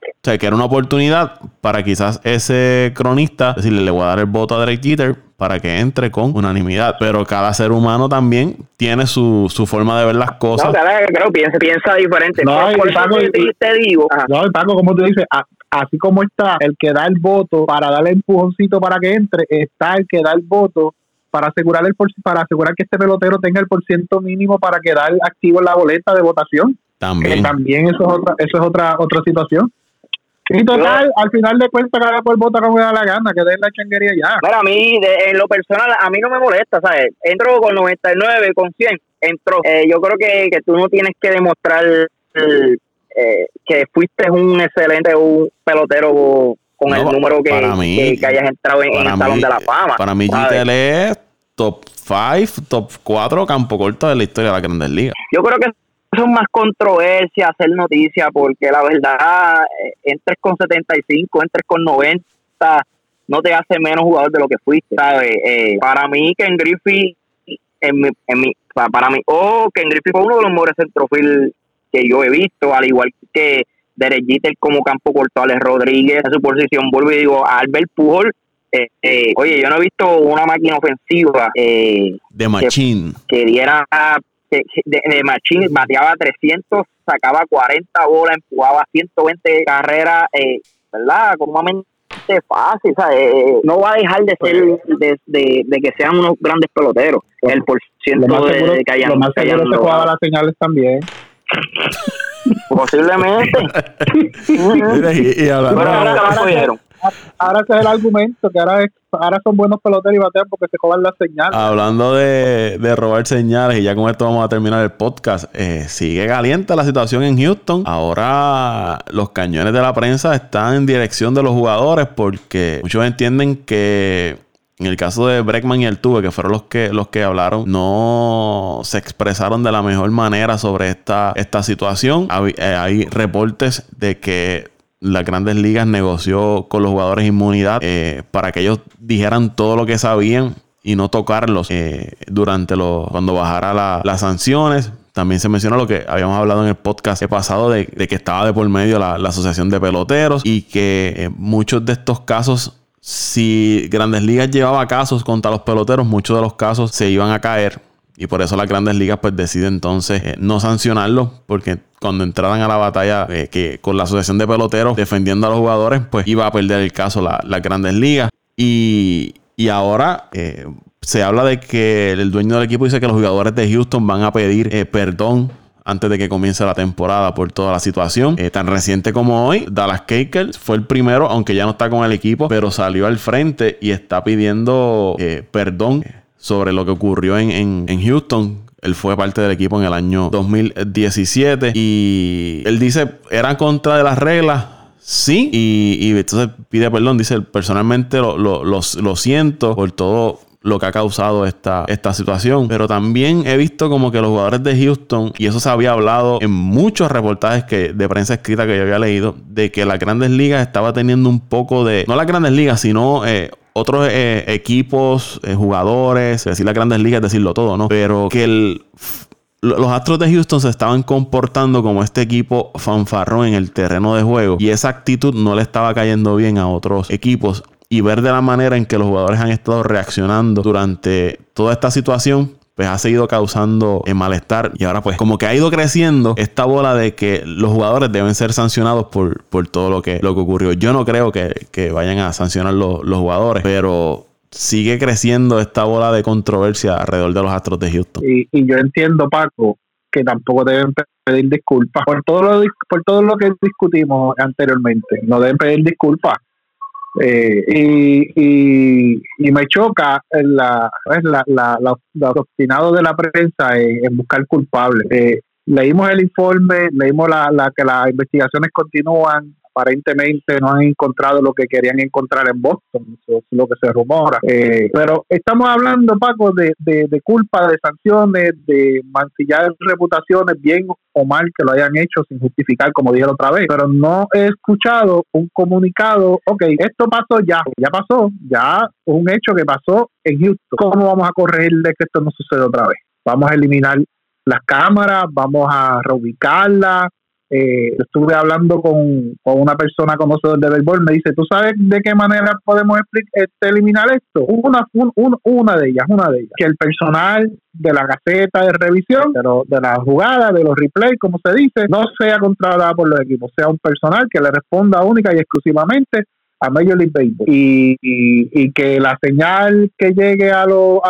O sea, que era una oportunidad para quizás ese cronista decirle, le voy a dar el voto a Derek Jeter para que entre con unanimidad. Pero cada ser humano también tiene su, su forma de ver las cosas. No, claro, piensa, piensa diferente. No, y Paco, te digo. No, Paco, como tú dices, así como está el que da el voto para darle empujoncito para que entre, está el que da el voto para asegurar el para asegurar que este pelotero tenga el porciento mínimo para quedar activo en la boleta de votación. También. también eso es otra, eso es otra, otra situación. Y total, al final de cuentas, cada cual vota como da la gana, que den la changuería ya. Mira, a mí, en lo personal, a mí no me molesta, ¿sabes? Entro con 99, con 100, entro. Eh, yo creo que, que tú no tienes que demostrar eh, que fuiste un excelente un pelotero con el número que, que, hayas entrado en, el Salón de la Fama. Para mí, GTL es top 5, top 4 campo corto de la historia de la Grandes Ligas. Yo creo que son más controversia hacer noticia porque la verdad, eh, entres con 75, entres con 90, no te hace menos jugador de lo que fuiste, eh, para mí, Ken Griffey, en mi, en mi, para mí, oh, Ken Griffey fue uno de los mejores centrofil que yo he visto, al igual que Derek Jeter como campo corto, Alex Rodríguez en su posición, vuelvo y digo, Albert Pujol, eh, eh, oye, yo no he visto una máquina ofensiva eh, de machín que, diera de, de machín, bateaba 300, sacaba 40 bolas, empujaba 120 carreras, eh, ¿verdad? Comúnmente fácil, ¿sabes? no va a dejar de ser de, de, que sean unos grandes peloteros. El por ciento de, que hayan. Lo más seguro se jugaba las señales también. Posiblemente. y, ahora, ese es el argumento, que ahora, ahora son buenos peloteros y batean porque se cobran las señales. Hablando de, de, robar señales, y ya con esto vamos a terminar el podcast, eh, sigue caliente la situación en Houston. Ahora los cañones de la prensa están en dirección de los jugadores porque muchos entienden que en el caso de Breckman y Altuve, que fueron los que, los que hablaron, no se expresaron de la mejor manera sobre esta, esta situación. Hay, eh, hay reportes de que las grandes ligas negoció con los jugadores inmunidad eh, para que ellos dijeran todo lo que sabían y no tocarlos eh, durante los cuando bajara las sanciones. También se menciona lo que habíamos hablado en el podcast pasado de, que estaba de por medio la asociación de peloteros y que muchos de estos casos si Grandes Ligas llevaba casos contra los peloteros, muchos de los casos se iban a caer. Y por eso las grandes ligas pues deciden entonces eh, no sancionarlo. Porque cuando entraran a la batalla eh, que con la asociación de peloteros defendiendo a los jugadores, pues iba a perder el caso las grandes ligas. Y, ahora eh, se habla de que el dueño del equipo dice que los jugadores de Houston van a pedir perdón antes de que comience la temporada por toda la situación. Eh, tan reciente como hoy, Dallas Cakers fue el primero, aunque ya no está con el equipo, pero salió al frente y está pidiendo eh, perdón sobre lo que ocurrió en, Houston. Él fue parte del equipo en el año 2017 y él dice, era contra de las reglas, Sí, y, entonces pide perdón. Dice, personalmente lo, lo, siento por todo lo que ha causado esta, esta situación. Pero también he visto como que los jugadores de Houston, y eso se había hablado en muchos reportajes que, de prensa escrita que yo había leído, de que las grandes ligas estaba teniendo un poco de, no las grandes ligas, sino... Eh, otros eh, equipos, eh, jugadores, decir las grandes ligas, decirlo todo, ¿no? Pero que los Astros de Houston se estaban comportando como este equipo fanfarrón en el terreno de juego y esa actitud no le estaba cayendo bien a otros equipos y ver de la manera en que los jugadores han estado reaccionando durante toda esta situación, pues ha seguido causando el malestar y ahora pues como que ha ido creciendo esta bola de que los jugadores deben ser sancionados por, por todo lo que, lo que ocurrió. Yo no creo que, que vayan a sancionar los, los jugadores, pero sigue creciendo esta bola de controversia alrededor de los Astros de Houston. Y, y yo entiendo, Paco, que tampoco deben pedir disculpas por todo lo por todo lo que discutimos anteriormente. No deben pedir disculpas. Eh, y, y, y, me choca la, la, la, obstinado de la prensa en, buscar culpables. Eh, leímos el informe, leímos la, la, que las investigaciones continúan, aparentemente no han encontrado lo que querían encontrar en Boston, eso es lo que se rumora. Eh, pero estamos hablando, Paco, de, de, culpa, de sanciones, de mancillar reputaciones, bien o mal que lo hayan hecho sin justificar, como dije otra vez. Pero no he escuchado un comunicado, ok, esto pasó ya, ya pasó, ya un hecho que pasó en Houston. ¿Cómo vamos a corregirle que esto no suceda otra vez? Vamos a eliminar las cámaras, vamos a reubicarlas, eh, estuve hablando con, una persona conocedor de béisbol, me dice, ¿tú sabes de qué manera podemos este, eliminar esto? Una, una de ellas, una de ellas, que el personal de la gaceta de revisión, de, de la jugada, de los replays, como se dice, no sea contratada por los equipos, sea un personal que le responda única y exclusivamente a Major League Baseball y, y, que la señal que llegue a lo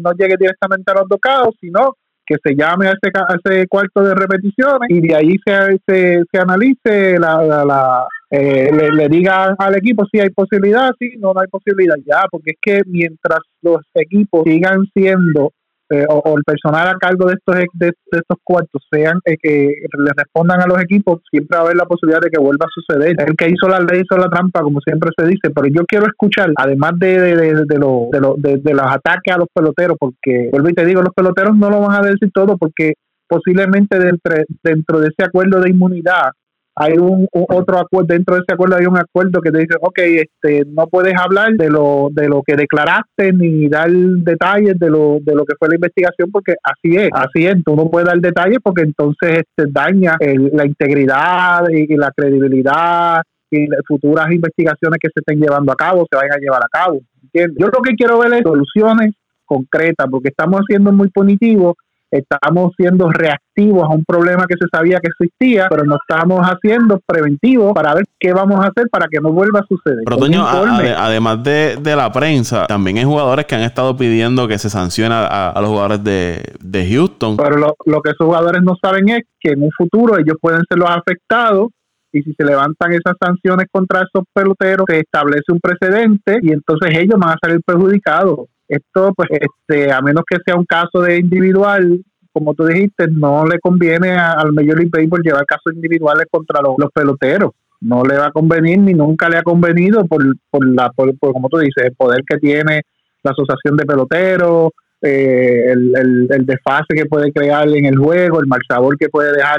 no llegue directamente a los docados, sino que se llame a ese, ese cuarto de repeticiones y de ahí se, se, se analice, la, la, eh, le, le, diga al equipo si hay posibilidad, si no, no hay posibilidad. Ya, porque es que mientras los equipos sigan siendo eh, o, el personal a cargo de estos de, estos cuartos sean eh, que le respondan a los equipos, siempre va a haber la posibilidad de que vuelva a suceder. El que hizo la ley hizo la trampa, como siempre se dice, pero yo quiero escuchar, además de, de, de, de, lo, de, lo, de, los ataques a los peloteros, porque vuelvo y te digo, los peloteros no lo van a decir todo, porque posiblemente dentro, dentro de ese acuerdo de inmunidad hay un, otro acuerdo, dentro de ese acuerdo hay un acuerdo que te dice, ok, este, no puedes hablar de lo, de lo que declaraste ni dar detalles de lo, de lo que fue la investigación porque así es, así es, tú no puedes dar detalles porque entonces este, daña la integridad y, la credibilidad y futuras investigaciones que se estén llevando a cabo se vayan a llevar a cabo. Yo lo que quiero ver es soluciones concretas porque estamos haciendo muy punitivo estamos siendo reactivos a un problema que se sabía que existía, pero no estamos haciendo preventivo para ver qué vamos a hacer para que no vuelva a suceder. Pero, Toño, además de, la prensa, también hay jugadores que han estado pidiendo que se sancione a, los jugadores de, Houston. Pero lo, lo que esos jugadores no saben es que en un futuro ellos pueden ser los afectados y si se levantan esas sanciones contra esos peloteros, se establece un precedente y entonces ellos van a salir perjudicados. Esto, pues, este, a menos que sea un caso de individual, como tú dijiste, no le conviene al Major League Baseball llevar casos individuales contra los, peloteros. No le va a convenir ni nunca le ha convenido por, por la, por, como tú dices, el poder que tiene la asociación de peloteros, eh, el, el, el desfase que puede crear en el juego, el mal sabor que puede dejar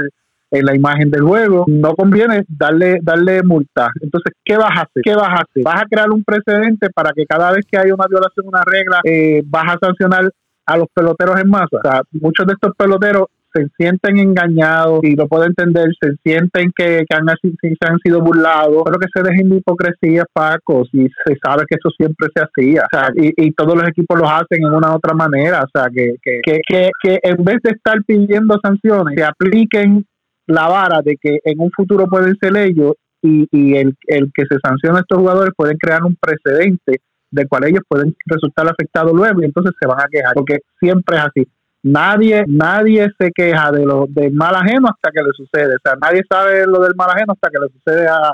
en la imagen del juego, no conviene darle darle multa. Entonces, ¿qué vas a hacer? ¿Qué vas a hacer? Vas a crear un precedente para que cada vez que hay una violación una regla, eh, vas a sancionar a los peloteros en masa. O sea, muchos de estos peloteros se sienten engañados y lo puedo entender, se sienten que, han, se han sido burlados, pero que se dejen de hipocresía, Paco, y se sabe que eso siempre se hacía, o sea, y, y todos los equipos lo hacen en una otra manera, o sea, que, que, que, que en vez de estar pidiendo sanciones, se apliquen la vara de que en un futuro pueden ser ellos y, y el, el que se sanciona a estos jugadores pueden crear un precedente del cual ellos pueden resultar afectados luego y entonces se van a quejar, porque siempre es así. Nadie, nadie se queja de lo del mal ajeno hasta que le sucede. O sea, nadie sabe lo del mal ajeno hasta que le sucede a,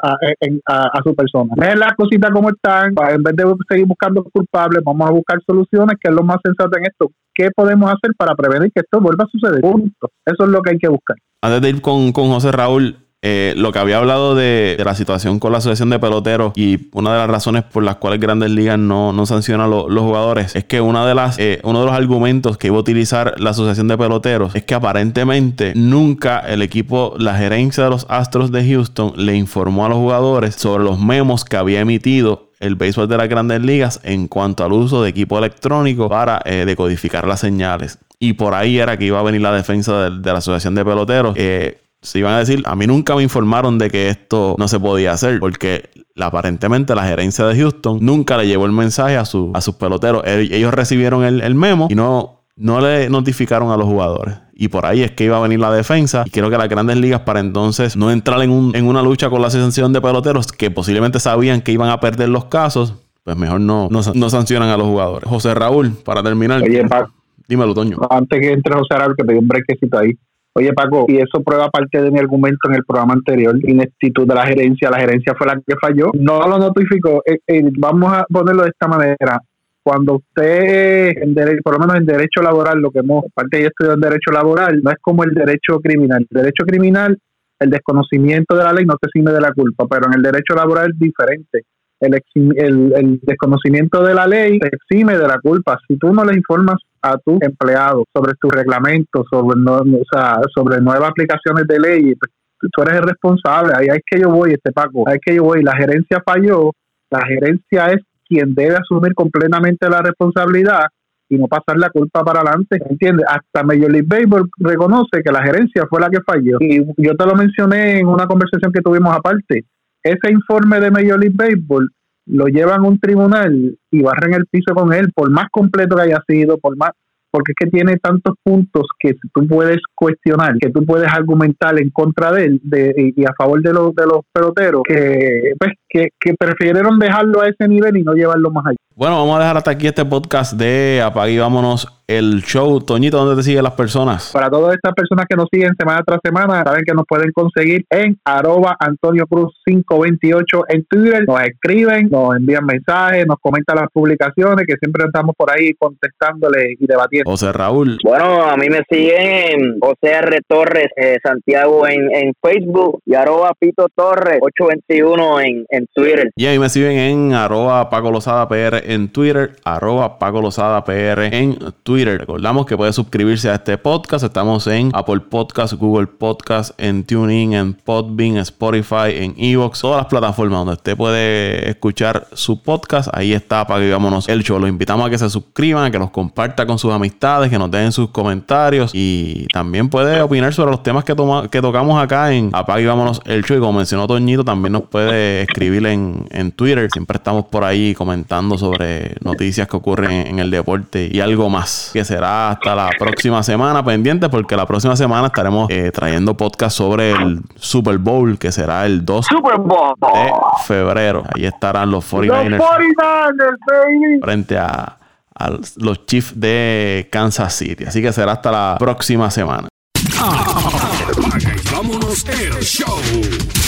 a, su persona. Ven las cositas como están. En vez de seguir buscando culpables, vamos a buscar soluciones, que es lo más sensato en esto. ¿Qué podemos hacer para prevenir que esto vuelva a suceder? Punto. Eso es lo que hay que buscar antes de ir con, José Raúl, eh, lo que había hablado de, la situación con la asociación de peloteros y una de las razones por las cuales Grandes Ligas no, no sanciona a los jugadores es que una de las, eh, uno de los argumentos que iba a utilizar la asociación de peloteros es que aparentemente nunca el equipo, la gerencia de los Astros de Houston le informó a los jugadores sobre los memos que había emitido el béisbol de las grandes ligas en cuanto al uso de equipo electrónico para eh, decodificar las señales. Y por ahí era que iba a venir la defensa de, la Asociación de Peloteros. Eh, se iban a decir, a mí nunca me informaron de que esto no se podía hacer, porque aparentemente la gerencia de Houston nunca le llevó el mensaje a, su, a sus peloteros. Ellos recibieron el, memo y no, no le notificaron a los jugadores. Y por ahí es que iba a venir la defensa. Y creo que las grandes ligas para entonces no entrar en una lucha con la asociación de peloteros que posiblemente sabían que iban a perder los casos, pues mejor no, no, sancionan a los jugadores. José Raúl, para terminar. Oye, Paco. Dímelo, Toño. Antes que entre José Raúl, que pedí un brequecito ahí. Oye, Paco, y eso prueba parte de mi argumento en el programa anterior, ineptitud de la gerencia. La gerencia fue la que falló. No lo notificó. Eh, eh, vamos a ponerlo de esta manera cuando usted, por lo menos en derecho laboral, lo que hemos, parte de estudiado en derecho laboral, no es como el derecho criminal. El derecho criminal, el desconocimiento de la ley no te exime de la culpa, pero en el derecho laboral es diferente. El, el, desconocimiento de la ley te exime de la culpa. Si tú no le informas a tu empleado sobre tus reglamentos, sobre, no, o sea, sobre nuevas aplicaciones de ley, pues, tú eres el responsable. Ahí es que yo voy, este Paco, ahí es que yo voy. La gerencia falló, la gerencia es quien debe asumir completamente la responsabilidad y no pasar la culpa para adelante, ¿entiendes? Hasta Major League Baseball reconoce que la gerencia fue la que falló. Y yo te lo mencioné en una conversación que tuvimos aparte. Ese informe de Major League Baseball lo llevan a un tribunal y barren el piso con él, por más completo que haya sido, por más porque es que tiene tantos puntos que tú puedes cuestionar, que tú puedes argumentar en contra de él de, y a favor de los, de los peloteros, que, pues, que, que prefirieron dejarlo a ese nivel y no llevarlo más allá. Bueno, vamos a dejar hasta aquí este podcast de Apague y vámonos el show. Toñito, ¿dónde te siguen las personas? Para todas estas personas que nos siguen semana tras semana, saben que nos pueden conseguir en arroba Antonio Cruz 528 en Twitter. Nos escriben, nos envían mensajes, nos comentan las publicaciones, que siempre estamos por ahí contestándole y debatiendo. José Raúl. Bueno, a mí me siguen José R. Torres eh, Santiago en, en, Facebook y arroba Pito Torres 821 en, en Twitter. Y ahí me siguen en arroba Paco Lozada PR en Twitter, arroba Paco Lozada PR en Twitter. Recordamos que puede suscribirse a este podcast. Estamos en Apple Podcast, Google Podcast, en TuneIn, en Podbean, Spotify, en Evox, todas las plataformas donde usted puede escuchar su podcast. Ahí está para que vámonos el show. Los invitamos a que se suscriban, a que nos comparta con sus amistades, que nos den sus comentarios y también puede opinar sobre los temas que, que tocamos acá en Apague y vámonos el show. Y como mencionó Toñito, también nos puede escribir en, en Twitter. Siempre estamos por ahí comentando sobre noticias que ocurren en el deporte y algo más que será hasta la próxima semana pendiente porque la próxima semana estaremos eh, trayendo podcast sobre el Super Bowl que será el 2 de febrero. Ahí estarán los 49ers, frente a, a, los Chiefs de Kansas City. Así que será hasta la próxima semana. vámonos el show.